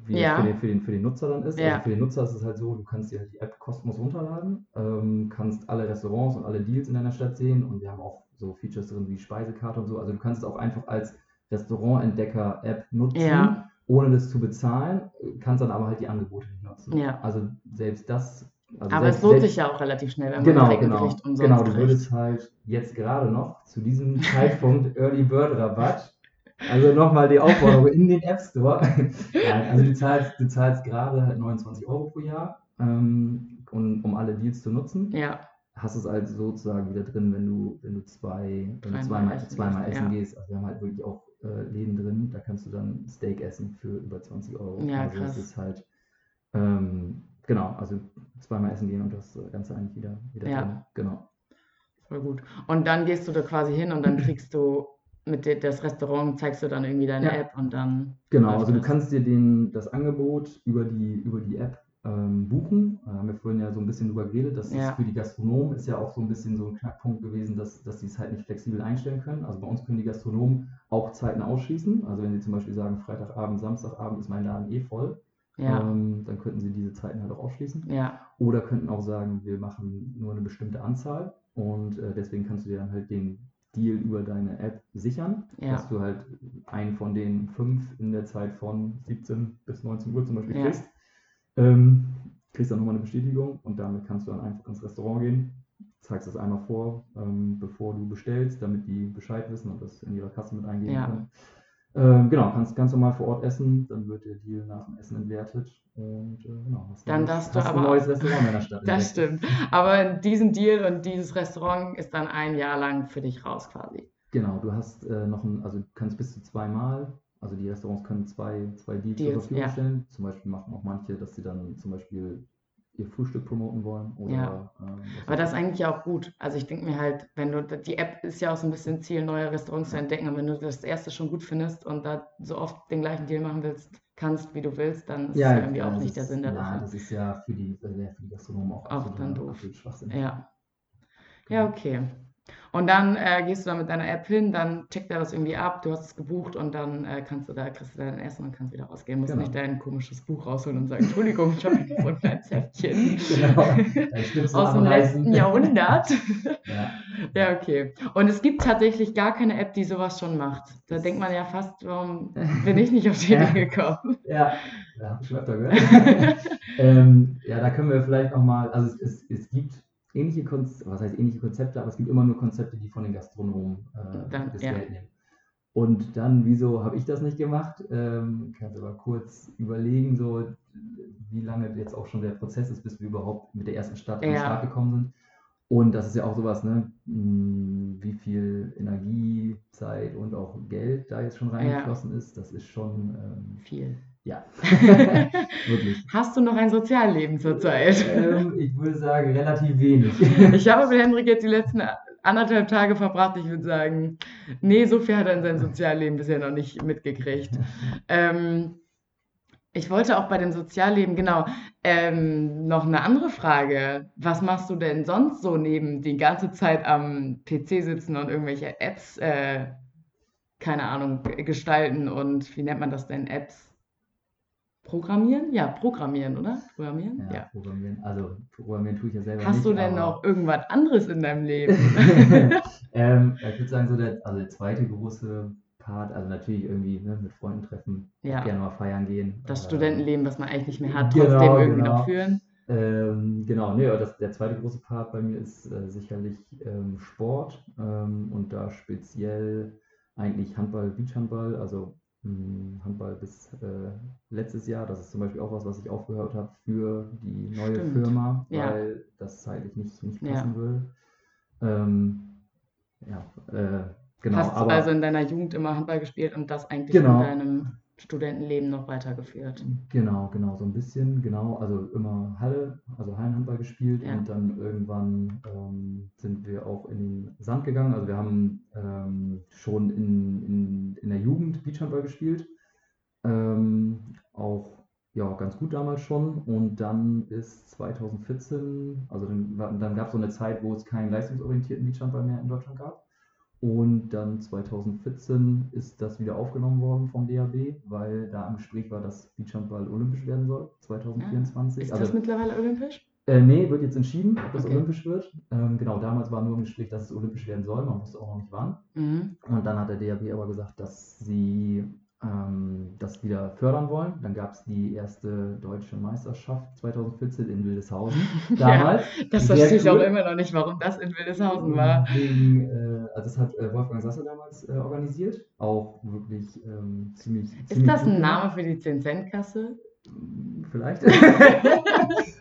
wie Ja. das für den, für, den, für den Nutzer dann ist. Ja. Also für den Nutzer ist es halt so, du kannst dir halt die App kostenlos runterladen, ähm, kannst alle Restaurants und alle Deals in deiner Stadt sehen und wir haben auch so Features drin wie Speisekarte und so. Also du kannst es auch einfach als Restaurantentdecker-App nutzen, Ja. ohne das zu bezahlen, kannst dann aber halt die Angebote nicht nutzen. Ja. Also selbst das. Also Aber selbst, es lohnt selbst, sich ja auch relativ schnell, wenn man Genau, direkt ein genau. Umsonst Genau, du kriegt. würdest halt jetzt gerade noch zu diesem <laughs> Zeitpunkt Early Bird Rabatt, also nochmal die Aufforderung in den App Store. <laughs> Also du zahlst, du zahlst gerade halt 29 Euro pro Jahr, ähm, und, um alle Deals zu nutzen. Ja, hast es halt sozusagen wieder drin, wenn du, wenn du zwei, wenn du zweimal, essen zweimal gehst, essen ja. gehst. Also wir haben halt wirklich auch äh, Läden drin, da kannst du dann Steak essen für über 20 Euro. Ja, also krass. es ist halt, ähm, genau, also zweimal essen gehen und das Ganze eigentlich wieder, wieder Ja. drin. Genau. Voll gut. Und dann gehst du da quasi hin und dann <clears throat> kriegst du mit dir das Restaurant, zeigst du dann irgendwie deine Ja. App und dann. Genau, also du das. kannst dir den, das Angebot über die, über die App ähm, buchen. Da haben wir vorhin ja so ein bisschen drüber geredet. Das Ja. ist für die Gastronomen ist ja auch so ein bisschen so ein Knackpunkt gewesen, dass, dass sie es halt nicht flexibel einstellen können. Also bei uns können die Gastronomen auch Zeiten ausschließen. Also wenn sie zum Beispiel sagen, Freitagabend, Samstagabend ist mein Laden eh voll, Ja, ähm, dann könnten sie diese Zeiten halt auch ausschließen. ja, Oder könnten auch sagen, wir machen nur eine bestimmte Anzahl und äh, deswegen kannst du dir dann halt den Deal über deine App sichern, Ja. dass du halt einen von den fünf in der Zeit von 17 bis 19 Uhr zum Beispiel Ja. kriegst. Ähm, kriegst dann nochmal eine Bestätigung und damit kannst du dann einfach ins Restaurant gehen, zeigst das einmal vor, ähm, bevor du bestellst, damit die Bescheid wissen und das in ihrer Kasse mit eingeben Ja. können. Ähm, genau, kannst ganz normal vor Ort essen, dann wird der Deal nach dem Essen entwertet und äh, genau, hast, Dann darfst du hast aber ein neues Restaurant in deiner Stadt. <laughs> das stimmt. Aber diesen Deal und dieses Restaurant ist dann ein Jahr lang für dich raus quasi. Genau, du hast äh, noch ein, also du kannst bis zu zweimal, also die Restaurants können zwei, zwei Deals zur Deals, Verfügung ja. stellen. Zum Beispiel machen auch manche, dass sie dann zum Beispiel ihr Frühstück promoten wollen oder Ja. ähm, Aber das ist eigentlich auch gut. Also ich denke mir halt, wenn du, die App ist ja auch so ein bisschen Ziel, neue Restaurants zu entdecken. Und wenn du das erste schon gut findest und da so oft den gleichen Deal machen willst, kannst, wie du willst, dann ist ja, das irgendwie ja, auch nicht der Sinn der ja, Sache. das ist ja für die, äh, für die Gastronomen auch, Auch dann doof. Ja. Ja, okay. Und dann äh, gehst du da mit deiner App hin, dann checkt er das irgendwie ab, du hast es gebucht und dann äh, kannst du da, kriegst du dein Essen und kannst wieder rausgehen. Musst Genau. nicht dein komisches Buch rausholen und sagen, Entschuldigung, ich habe hier so ein kleines Heftchen Genau. <laughs> Aus dem letzten Jahrhundert. Ja. <laughs> Ja, okay. Und es gibt tatsächlich gar keine App, die sowas schon macht. Da denkt man ja fast, warum bin ich nicht auf die <laughs> Ja. Idee gekommen? Ja, da habe ich schon öfter gehört. ähm, ja, da können wir vielleicht nochmal, also es, es, es gibt ähnliche Konzepte, was heißt ähnliche Konzepte, aber es gibt immer nur Konzepte, die von den Gastronomen äh, Dann- das ja. Geld nehmen. Und dann, wieso habe ich das nicht gemacht? Ähm, kannst aber kurz überlegen, so wie lange jetzt auch schon der Prozess ist, bis wir überhaupt mit der ersten Stadt an den Ja. Start gekommen sind. Und das ist ja auch sowas, ne? Hm, Wie viel Energie, Zeit und auch Geld da jetzt schon reingeflossen ist, das ist schon ähm, Viel. Ja, <laughs> wirklich. Hast du noch ein Sozialleben zurzeit? Ähm, ich würde sagen, relativ wenig. <laughs> Ich habe mit Henrik jetzt die letzten anderthalb Tage verbracht. Ich würde sagen, nee, so viel hat er in seinem Sozialleben bisher noch nicht mitgekriegt. Ähm, ich wollte auch bei dem Sozialleben, genau, ähm, noch eine andere Frage. Was machst du denn sonst so neben die ganze Zeit am PC sitzen und irgendwelche Apps, äh, keine Ahnung, gestalten und wie nennt man das denn? Apps programmieren? Ja, programmieren, oder? Programmieren? Ja, Ja. Programmieren. Also, Programmieren tue ich ja selber Hast nicht. du denn noch irgendwas anderes in deinem Leben? <laughs> <laughs> ähm, ich würde sagen, so der, also der zweite große Part, also natürlich irgendwie ne, mit Freunden treffen, Ja. gerne mal feiern gehen. Das Ähm, Studentenleben, was man eigentlich nicht mehr hat, Genau, trotzdem irgendwie genau. noch führen. Ähm, genau, nee, das, der zweite große Part bei mir ist äh, sicherlich ähm, Sport ähm, und da speziell eigentlich Handball, Beachhandball, also Handball bis äh, letztes Jahr. Das ist zum Beispiel auch was, was ich aufgehört habe für die neue Stimmt. Firma, Ja. weil das zeitlich nicht, nicht Ja. passen würde. Ähm, ja, äh, genau, Hast aber also in deiner Jugend immer Handball gespielt und das eigentlich Genau. in deinem Studentenleben noch weitergeführt. Genau, genau, so ein bisschen, genau. Also immer Halle, also Hallenhandball gespielt Ja. und dann irgendwann ähm, sind wir auch in den Sand gegangen. Also wir haben ähm, schon in, in, in der Jugend Beachhandball gespielt. Ähm, auch ja, ganz gut damals schon. Und dann ist 2014, also dann, dann gab es so eine Zeit, wo es keinen leistungsorientierten Beachhandball mehr in Deutschland gab. Und dann 2014 ist das wieder aufgenommen worden vom DHB, weil da im Gespräch war, dass Beachhandball olympisch werden soll, 2024. Ist also, das mittlerweile olympisch? äh, nee, wird jetzt entschieden, ob das Okay. olympisch wird. Ähm, genau, damals war nur im Gespräch, dass es olympisch werden soll, man wusste auch noch nicht wann. Mhm. Und dann hat der DHB aber gesagt, dass sie ähm, das wieder fördern wollen. Dann gab es die erste deutsche Meisterschaft 2014 in Wildeshausen <laughs> damals. Das Sehr verstehe ich auch immer noch nicht, warum das in Wildeshausen war. Wegen, äh, also das hat äh, Wolfgang Sasse damals äh, organisiert. Auch wirklich ähm, ziemlich, Ist ziemlich das ein. Name für die 10-Cent-Kasse? Vielleicht. <laughs>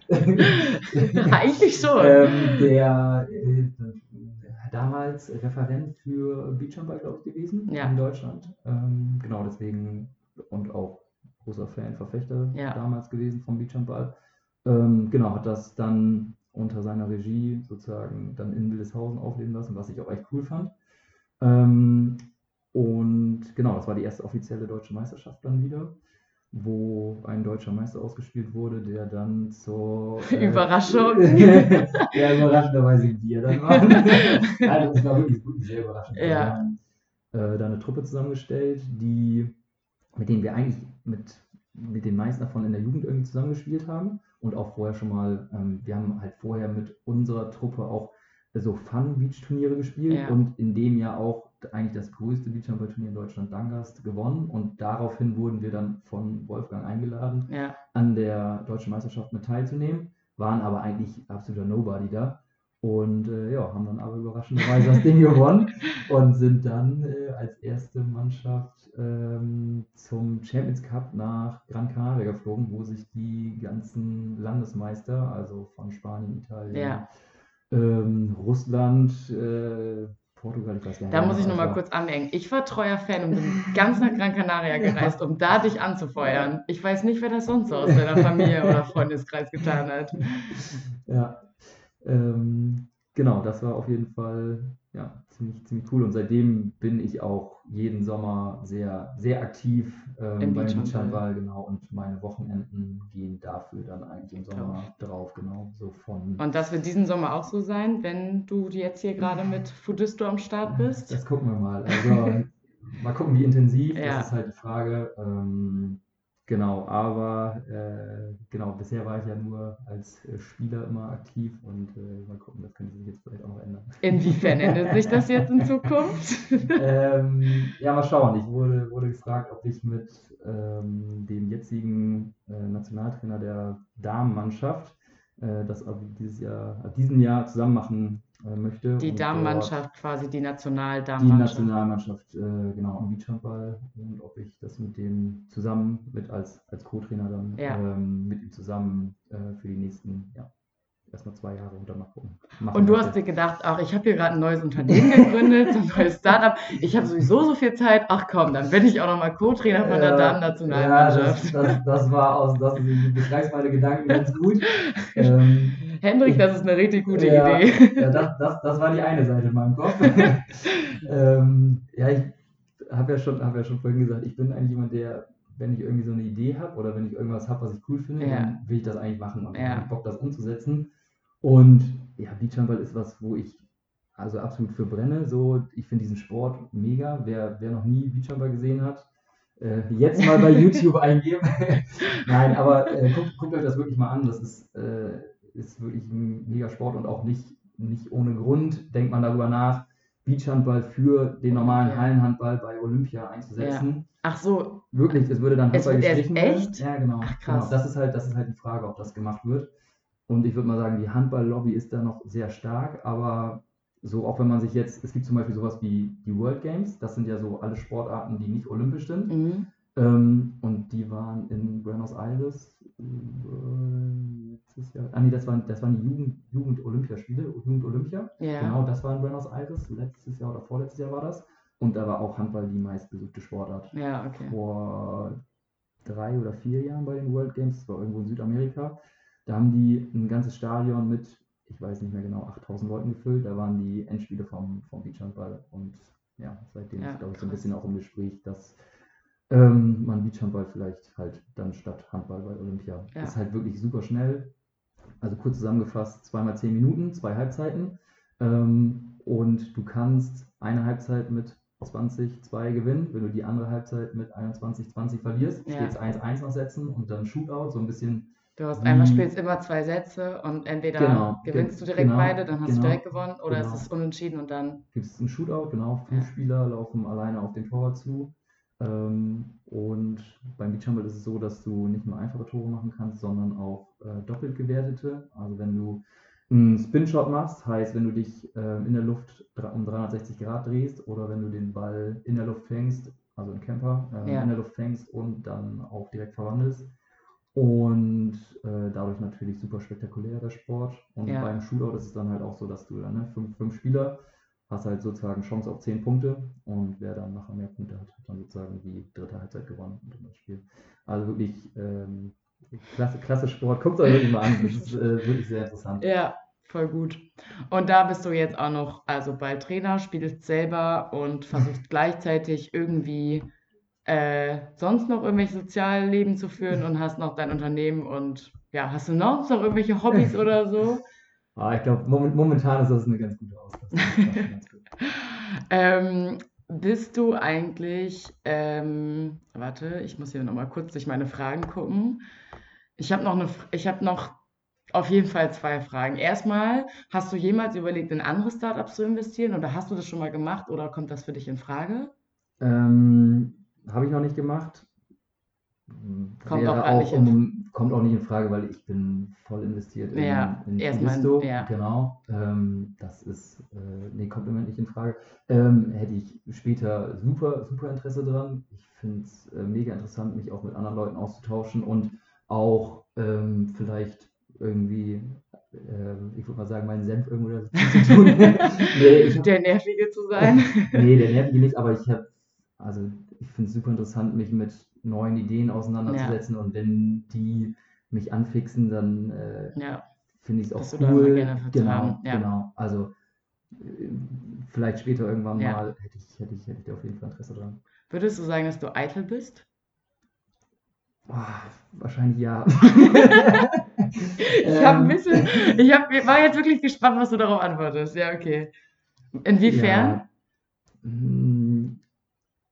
<laughs> Eigentlich schon. ähm, der äh, damals Referent für Beachhandball, glaube ich, gewesen Ja. in Deutschland. Ähm, genau, deswegen und auch großer Fan, Verfechter Ja. damals gewesen vom Beachhandball. Ähm, genau, hat das dann unter seiner Regie sozusagen dann in Wildeshausen aufleben lassen, was ich auch echt cool fand. Ähm, und genau, das war die erste offizielle deutsche Meisterschaft dann wieder, wo ein deutscher Meister ausgespielt wurde, der dann zur äh, <laughs> Überraschung. <laughs> ja, überraschenderweise wir dann <laughs> waren. Nein, das war wirklich, wirklich sehr überraschend. Ja. Wir haben äh, da eine Truppe zusammengestellt, die, mit denen wir eigentlich mit, mit den meisten davon in der Jugend irgendwie zusammengespielt haben und auch vorher schon mal, ähm, wir haben halt vorher mit unserer Truppe auch so Fun-Beach-Turniere gespielt Ja. und in dem Jahr auch eigentlich das größte Beachhandball-Turnier in Deutschland, Dangast, gewonnen und daraufhin wurden wir dann von Wolfgang eingeladen, Ja, an der deutschen Meisterschaft mit teilzunehmen, waren aber eigentlich absoluter Nobody da. Und äh, ja, haben dann aber überraschenderweise das Ding <laughs> gewonnen und sind dann äh, als erste Mannschaft ähm, zum Champions Cup nach Gran Canaria geflogen, wo sich die ganzen Landesmeister, also von Spanien, Italien, Ja. ähm, Russland, äh, Gar nicht. da muss ich noch nochmal kurz anmerken. Ich war treuer Fan und bin ganz nach Gran Canaria gereist, um da dich anzufeuern. Ich weiß nicht, wer das sonst so aus deiner Familie oder <laughs> Freundeskreis getan hat. Ja, ähm, genau, das war auf jeden Fall ja, ziemlich, ziemlich cool. Und seitdem bin ich auch jeden Sommer sehr, sehr aktiv ähm, Im beim Beachhandball. Genau. Und meine Wochenenden gehen dafür dann eigentlich im Sommer drauf, genau. So von. Und das wird diesen Sommer auch so sein, wenn du jetzt hier gerade mit Fudisto am Start bist? Das gucken wir mal. Also <laughs> mal gucken, wie intensiv, Ja. das ist halt die Frage. Ähm, genau, aber äh, genau, bisher war ich ja nur als äh, Spieler immer aktiv und äh, mal gucken, das könnte sich jetzt vielleicht auch noch ändern. Inwiefern ändert sich das jetzt in Zukunft? <laughs> <laughs> ähm, ja, mal schauen. Ich wurde, wurde gefragt, ob ich mit ähm, dem jetzigen äh, Nationaltrainer der Damenmannschaft äh, das ab dieses Jahr, ab diesem Jahr zusammen machen möchte. Die Damenmannschaft, quasi die dort Die Nationaldamenmannschaft. Nationalmannschaft, äh, genau, im Beachhandball und ob ich das mit dem zusammen mit als, als Co-Trainer dann Ja. ähm, mit ihm zusammen äh, für die nächsten, ja, erstmal zwei Jahre dann mal gucken. machen Und du hast dir gedacht, ach, ich habe hier gerade ein neues Unternehmen gegründet, ein neues Startup. Ich habe sowieso so viel Zeit. Ach komm, dann bin ich auch nochmal Co-Trainer von der Ja, Damen-Nationalmannschaft. Ja, das, das, das war aus, das, du beschreibst meine Gedanken ganz gut. <laughs> ähm, Hendrik, das ist eine richtig gute ja, Idee. Ja, das, das, das war die eine Seite in meinem Kopf. <laughs> ähm, ja, ich habe ja, schon, hab ja schon vorhin gesagt, ich bin eigentlich jemand, der, wenn ich irgendwie so eine Idee habe oder wenn ich irgendwas habe, was ich cool finde, Ja. dann will ich das eigentlich machen und Ja. habe Bock, das umzusetzen. Und ja, Beachhandball ist was, wo ich also absolut für brenne. So, ich finde diesen Sport mega. Wer, wer noch nie Beachhandball gesehen hat, äh, jetzt mal bei <laughs> YouTube eingeben. <laughs> Nein, aber äh, guckt, guckt euch das wirklich mal an. Das ist, äh, ist wirklich ein mega Sport und auch nicht, nicht ohne Grund denkt man darüber nach, Beachhandball für den normalen Ja. Hallenhandball bei Olympia einzusetzen. Ach so, Wirklich, es würde dann Es Handball erst gestrichen echt? Ja, genau. Ach, krass. genau. Das, ist halt, das ist halt die Frage, ob das gemacht wird. Und ich würde mal sagen, die Handball-Lobby ist da noch sehr stark, aber so auch wenn man sich jetzt, es gibt zum Beispiel sowas wie die World Games, das sind ja so alle Sportarten, die nicht olympisch sind. mhm. Ähm, und die waren in Buenos Aires äh, letztes Jahr. Ah nee, das waren, das waren die Jugend, Jugend-Olympiaspiele, Jugend-Olympia. ja. Genau, das war in Buenos Aires. Letztes Jahr oder vorletztes Jahr war das. Und da war auch Handball die meistbesuchte Sportart. Ja, okay. Vor drei oder vier Jahren bei den World Games, das war irgendwo in Südamerika. Da haben die ein ganzes Stadion mit, ich weiß nicht mehr genau, 8000 Leuten gefüllt. Da waren die Endspiele vom, vom Beachhandball. Und ja, seitdem Ja, ist, glaube ich, so ein bisschen auch im Gespräch, dass ähm, man Beachhandball vielleicht halt dann statt Handball bei Olympia. Ja. Ist halt wirklich super schnell. Also kurz zusammengefasst, zweimal zehn Minuten, zwei Halbzeiten. Ähm, und du kannst eine Halbzeit mit 20-2 gewinnen. Wenn du die andere Halbzeit mit 21-20 verlierst, Ja. steht es 1-1 noch setzen und dann Shootout, so ein bisschen Du hast einmal Wie- spielst immer zwei Sätze und entweder Genau, gewinnst du direkt genau, beide, dann hast du genau, direkt gewonnen, oder genau. es ist unentschieden und dann. gibt es einen Shootout, genau. Fünf Ja. Spieler laufen alleine auf den Torwart zu. Ähm, und beim Beachhandball ist es so, dass du nicht nur einfache Tore machen kannst, sondern auch äh, doppelt gewertete. Also wenn du einen Spin-Shot machst, heißt, wenn du dich ähm, in der Luft um 360 Grad drehst oder wenn du den Ball in der Luft fängst, also einen Camper, ähm, Ja. in der Luft fängst und dann auch direkt verwandelst. Und äh, dadurch natürlich super spektakulär der Sport. Und Ja. beim Shootout ist es dann halt auch so, dass du dann ne, fünf, fünf Spieler hast halt sozusagen Chance auf zehn Punkte und wer dann nachher mehr Punkte hat, hat dann sozusagen die dritte Halbzeit gewonnen in das Spiel. Also wirklich ähm, klasse, klasse Sport. Guckt es euch wirklich mal an. Das ist äh, wirklich sehr interessant. Ja, voll gut. Und da bist du jetzt auch noch, also bald Trainer, spielst selber und versuchst gleichzeitig irgendwie äh, sonst noch irgendwelche Sozialleben zu führen und hast noch dein Unternehmen und ja, hast du noch, noch irgendwelche Hobbys <laughs> oder so? Ah, ich glaube, moment, momentan ist das eine ganz gute Auslastung. <laughs> Ähm, bist du eigentlich, ähm, warte, ich muss hier nochmal kurz durch meine Fragen gucken. Ich habe noch eine, F- ich habe noch auf jeden Fall zwei Fragen. Erstmal, hast du jemals überlegt, in andere Startups zu investieren oder hast du das schon mal gemacht oder kommt das für dich in Frage? Ähm, Habe ich noch nicht gemacht. Kommt auch grad nicht in- um, kommt auch nicht in Frage, weil ich bin voll investiert in, Ja, in Fidisto. ja. Genau. Ähm, das ist, äh, nee, kommt im Moment nicht in Frage. Ähm, hätte ich später super, super Interesse dran. Ich finde es äh, mega interessant, mich auch mit anderen Leuten auszutauschen und auch ähm, vielleicht irgendwie, ähm, ich würde mal sagen, meinen Senf irgendwo dazu zu tun. <laughs> nee, ich hab, Der Nervige zu sein? <laughs> nee, der nervige nicht, aber ich habe, also ich finde es super interessant, mich mit neuen Ideen auseinanderzusetzen und wenn die mich anfixen, dann äh, Ja, finde ich es auch Dass du da immer cool. Genau, ja. genau. Also äh, vielleicht später irgendwann Ja. mal hätte ich, hätte ich, hätte ich da auf jeden Fall Interesse dran. würdest du sagen, dass du eitel bist? Boah, wahrscheinlich ja. <laughs> Ich habe ein Ähm, bisschen, ich hab, war jetzt wirklich gespannt, was du darauf antwortest. Ja, okay. Inwiefern? Ja.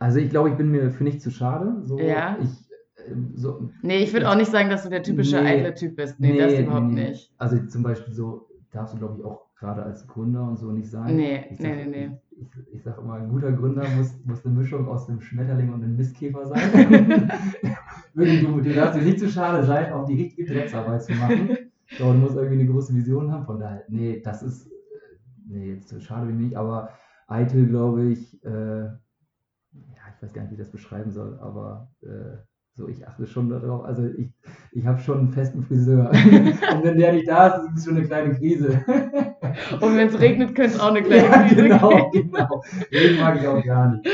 Also ich glaube, ich bin mir für nichts zu schade. So, Ja. Ich, ähm, so, Nee, ich würde auch nicht sagen, dass du der typische Nee. eitle Typ bist. Nee, das überhaupt nee. nicht. Also zum Beispiel so, darfst du glaube ich auch gerade als Gründer und so nicht sein. Nee, ich nee, sag, nee, nee. Ich, ich, sage immer, ein guter Gründer muss, muss eine Mischung aus einem Schmetterling und einem Mistkäfer sein. <laughs> <laughs> Wirklich, du, du darfst dir nicht zu schade sein, auch die richtige Drecksarbeit zu machen. <laughs> So, du musst irgendwie eine große Vision haben. Von daher, nee, das ist, äh, nee, zu schade bin ich nicht, aber eitel glaube ich, äh, ich weiß gar nicht, wie ich das beschreiben soll, aber äh, so, ich achte schon darauf. Also ich, ich habe schon einen festen Friseur. <laughs> Und wenn der nicht da ist, ist es schon eine kleine Krise. <laughs> Und wenn es regnet, könnte es auch eine <laughs> kleine ja, Krise genau, geben. genau. Den mag ich auch gar nicht.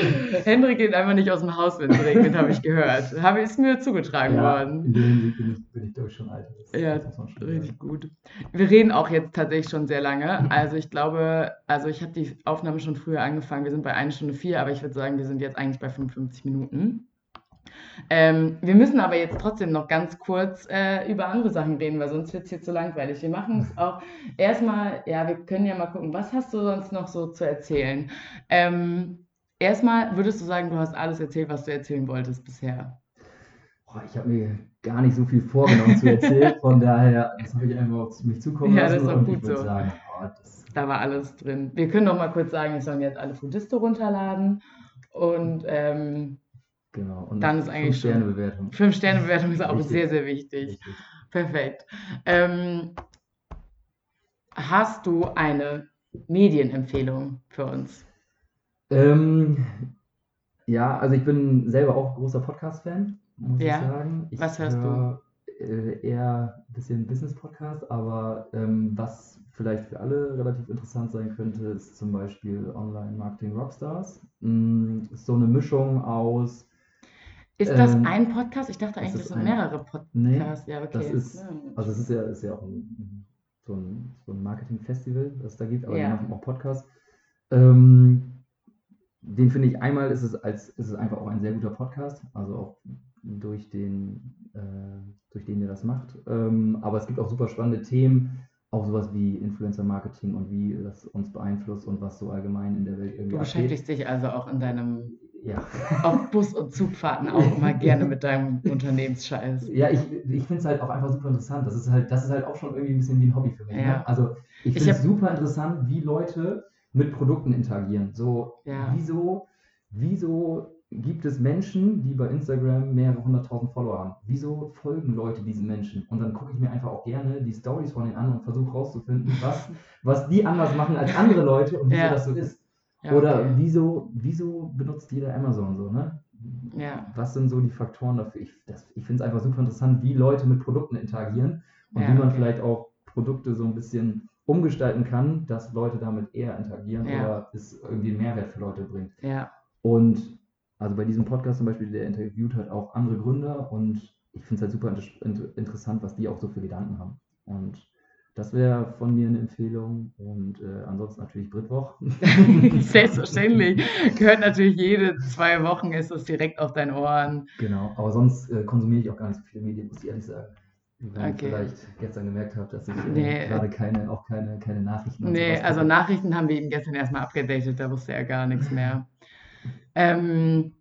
Hendrik geht einfach nicht aus dem Haus, wenn es regnet, habe ich gehört. Habe, ist mir zugetragen Ja, worden. in der Hinsicht bin ich, bin ich durch schon alt. Das, Ja, Richtig sagen. gut. Wir reden auch jetzt tatsächlich schon sehr lange. Also ich glaube, also ich habe die Aufnahme schon früher angefangen. Wir sind bei 1 Stunde 4, aber ich würde sagen, wir sind jetzt eigentlich bei 55 Minuten. Ähm, wir müssen aber jetzt trotzdem noch ganz kurz äh, über andere Sachen reden, weil sonst wird es hier zu langweilig. Wir machen es auch erstmal, ja, wir können ja mal gucken, was hast du sonst noch so zu erzählen? Ähm, erstmal würdest du sagen, du hast alles erzählt, was du erzählen wolltest bisher. Boah, ich habe mir gar nicht so viel vorgenommen zu erzählen, <laughs> von daher, das habe ich einfach auf mich zukommen Ja, lassen das ist auch gut ich so. sagen, oh, Da war alles drin. Wir können noch mal kurz sagen, wir sollen jetzt alle Foodisto runterladen. Und ähm, genau. Und Dann ist eigentlich schon- Sterne Bewertung. 5-Sterne-Bewertung ist auch Wichtig. sehr, sehr wichtig. Richtig. Perfekt. Ähm, hast du eine Medienempfehlung für uns? Ähm, ja, also ich bin selber auch großer Podcast-Fan, muss Ja? ich sagen. Ich Was hörst du? höre, Äh, eher ein bisschen Business-Podcast, aber ähm, was vielleicht für alle relativ interessant sein könnte, ist zum Beispiel Online-Marketing Rockstars. Mm, ist so eine Mischung aus, Ist das Ähm, ein Podcast? Ich dachte eigentlich, das sind ein- mehrere Podcasts. nee, ja, okay. das ist, Ja. also es ist ja, ist ja auch ein, so ein, so ein Marketing-Festival, das es da gibt, aber Ja. die machen auch Podcasts. Ähm, den finde ich einmal ist es als ist es einfach auch ein sehr guter Podcast, also auch durch den äh, durch den der das macht. Ähm, aber es gibt auch super spannende Themen, auch sowas wie Influencer Marketing und wie das uns beeinflusst und was so allgemein in der Welt irgendwie Du abgeht. beschäftigst dich also auch in deinem, Ja. auf Bus- und Zugfahrten auch immer gerne mit deinem <laughs> Unternehmensscheiß. Ja, ich, ich finde es halt auch einfach super interessant. Das ist halt, das ist halt auch schon irgendwie ein bisschen wie ein Hobby für mich. Ja. Ne? Also ich finde es super interessant, wie Leute mit Produkten interagieren. So, Ja. wieso, wieso gibt es Menschen, die bei Instagram mehrere hunderttausend Follower haben? Wieso folgen Leute diesen Menschen? Und dann gucke ich mir einfach auch gerne die Stories von denen an und versuche rauszufinden, was, was die anders machen als andere Leute und wieso Ja. das so ist. Ja, Oder okay. wieso, wieso benutzt jeder Amazon so, ne? Ja. Was sind so die Faktoren dafür? Ich, das- ich finde es einfach super interessant, wie Leute mit Produkten interagieren und Ja, wie man okay. vielleicht auch Produkte so ein bisschen umgestalten kann, dass Leute damit eher interagieren Ja. oder es irgendwie einen Mehrwert für Leute bringt. Ja. Und also bei diesem Podcast zum Beispiel, der interviewt hat auch andere Gründer und ich finde es halt super inter interessant, was die auch so für Gedanken haben. Und das wäre von mir eine Empfehlung und äh, ansonsten natürlich Britwoch. <laughs> Selbstverständlich. Gehört natürlich jede zwei Wochen ist es direkt auf deinen Ohren. genau, aber sonst äh, konsumiere ich auch gar nicht so viele Medien, muss ich ehrlich sagen. Wenn ihr Okay. vielleicht gestern gemerkt habt, dass ich äh, Nee. gerade keine, auch keine, keine Nachrichten Nee, also. Nachrichten haben wir eben gestern erstmal abgedatet, da wusste er gar nichts mehr. Ähm,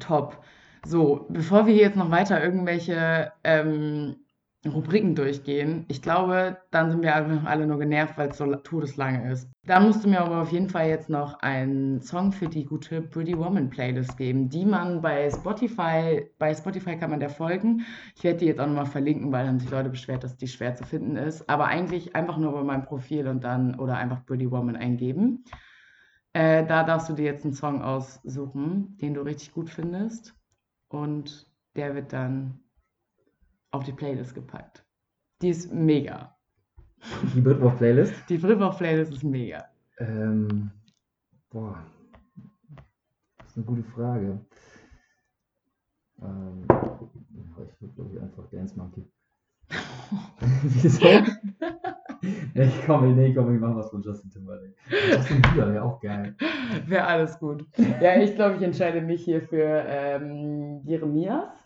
top. So, bevor wir jetzt noch weiter irgendwelche ähm, Rubriken durchgehen, ich glaube, dann sind wir einfach alle nur genervt, weil es so todeslange ist. Dann musst du mir aber auf jeden Fall jetzt noch einen Song für die gute Pretty Woman Playlist geben, die man bei Spotify, bei Spotify kann man der folgen. Ich werde die jetzt auch nochmal verlinken, weil haben sich Leute beschwert, dass die schwer zu finden ist. Aber eigentlich einfach nur bei meinem Profil und dann oder einfach Pretty Woman eingeben. Äh, da darfst du dir jetzt einen Song aussuchen, den du richtig gut findest. Und der wird dann auf die Playlist gepackt. Die ist mega. Die Britwoch-Playlist. Die Britwoch-Playlist ist mega. Ähm, boah, das ist eine gute Frage. Ähm, ich würde glaube ich einfach Dance Monkey. <laughs> Wieso? nee, komm, nee, komm, ich mach was von Justin Timberlake. Justin Bieber wäre auch geil. Wäre alles gut. Ja, ich glaube, ich entscheide mich hier für ähm, Jeremias.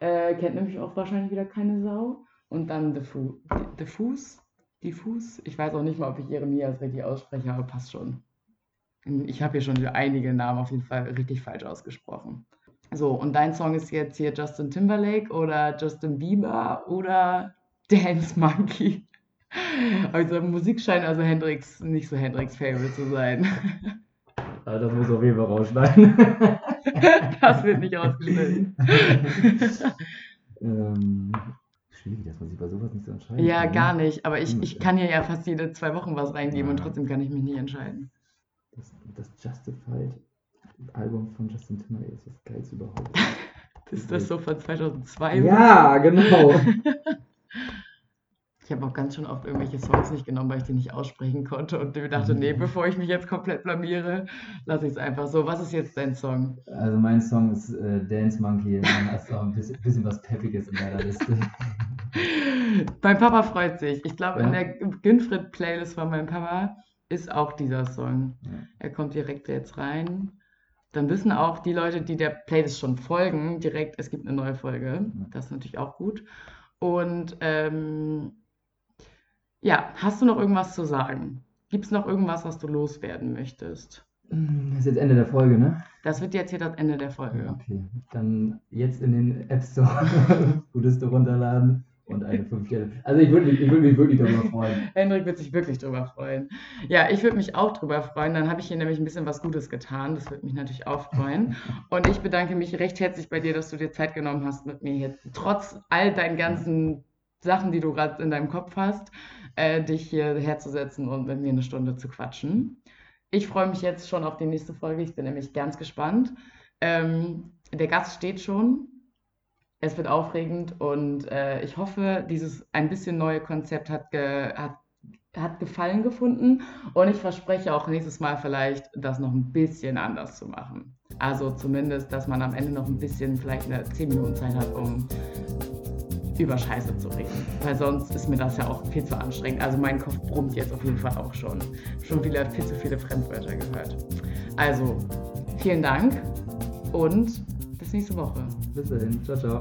Äh, kennt nämlich auch wahrscheinlich wieder keine Sau. Und dann Diffu Diffus. Diffus. Ich weiß auch nicht mal, ob ich Jeremias richtig ausspreche, aber passt schon. Ich habe hier schon einige Namen auf jeden Fall richtig falsch ausgesprochen. So, und dein Song ist jetzt hier Justin Timberlake oder Justin Bieber oder <laughs> Dance Monkey. Also Musik scheint also Hendrix nicht so Hendrix Favorite zu sein. <laughs> Also das muss auf jeden Fall rausschneiden. <laughs> <laughs> Das wird nicht ausgeschnitten. <laughs> ähm, schwierig, dass man sich bei sowas nicht so entscheiden Ja, kann, gar ne? nicht. Aber ich, ich kann hier ja fast jede zwei Wochen was reingeben und Ja. trotzdem kann ich mich nicht entscheiden. Das, das Justified Album von Justin Timberlake ist das geilste überhaupt. <laughs> Ist das so von 2002? Ja, genau. Ich habe auch ganz schön oft irgendwelche Songs nicht genommen, weil ich die nicht aussprechen konnte und mir dachte, nee, Mhm. bevor ich mich jetzt komplett blamiere, lasse ich es einfach so. Was ist jetzt dein Song? Also mein Song ist äh, Dance Monkey. Man hat so ein bisschen, bisschen was Peppiges in meiner Liste. <laughs> Mein Papa freut sich. Ich glaube, in Ja. der Günfried-Playlist von meinem Papa ist auch dieser Song. Ja. Er kommt direkt jetzt rein. Dann wissen auch die Leute, die der Playlist schon folgen, direkt, es gibt eine neue Folge. Das ist natürlich auch gut. Und ähm, ja, hast du noch irgendwas zu sagen? Gibt es noch irgendwas, was du loswerden möchtest? Das ist jetzt Ende der Folge, ne? Das wird jetzt hier das Ende der Folge. Okay. Dann jetzt in den App Store <laughs> Gutes runterladen und eine 5 Sterne. Also ich würde mich, ich würd mich wirklich darüber freuen. <laughs> Hendrik wird sich wirklich drüber freuen. Ja, ich würde mich auch drüber freuen. Dann habe ich hier nämlich ein bisschen was Gutes getan. Das würde mich natürlich auch freuen. <laughs> Und ich bedanke mich recht herzlich bei dir, dass du dir Zeit genommen hast, mit mir jetzt, trotz all deinen ganzen Sachen, die du gerade in deinem Kopf hast, äh, dich hier herzusetzen und mit mir eine Stunde zu quatschen. Ich freue mich jetzt schon auf die nächste Folge. Ich bin nämlich ganz gespannt. Ähm, der Gast steht schon. Es wird aufregend und äh, ich hoffe, dieses ein bisschen neue Konzept hat, ge hat, hat Gefallen gefunden und ich verspreche auch nächstes Mal vielleicht, das noch ein bisschen anders zu machen. Also zumindest, dass man am Ende noch ein bisschen, vielleicht eine 10 Minuten Zeit hat, um über Scheiße zu reden. Weil sonst ist mir das ja auch viel zu anstrengend. Also mein Kopf brummt jetzt auf jeden Fall auch schon. Schon wieder viel zu viele Fremdwörter gehört. Also, vielen Dank und bis nächste Woche. Bis dahin. Ciao, ciao.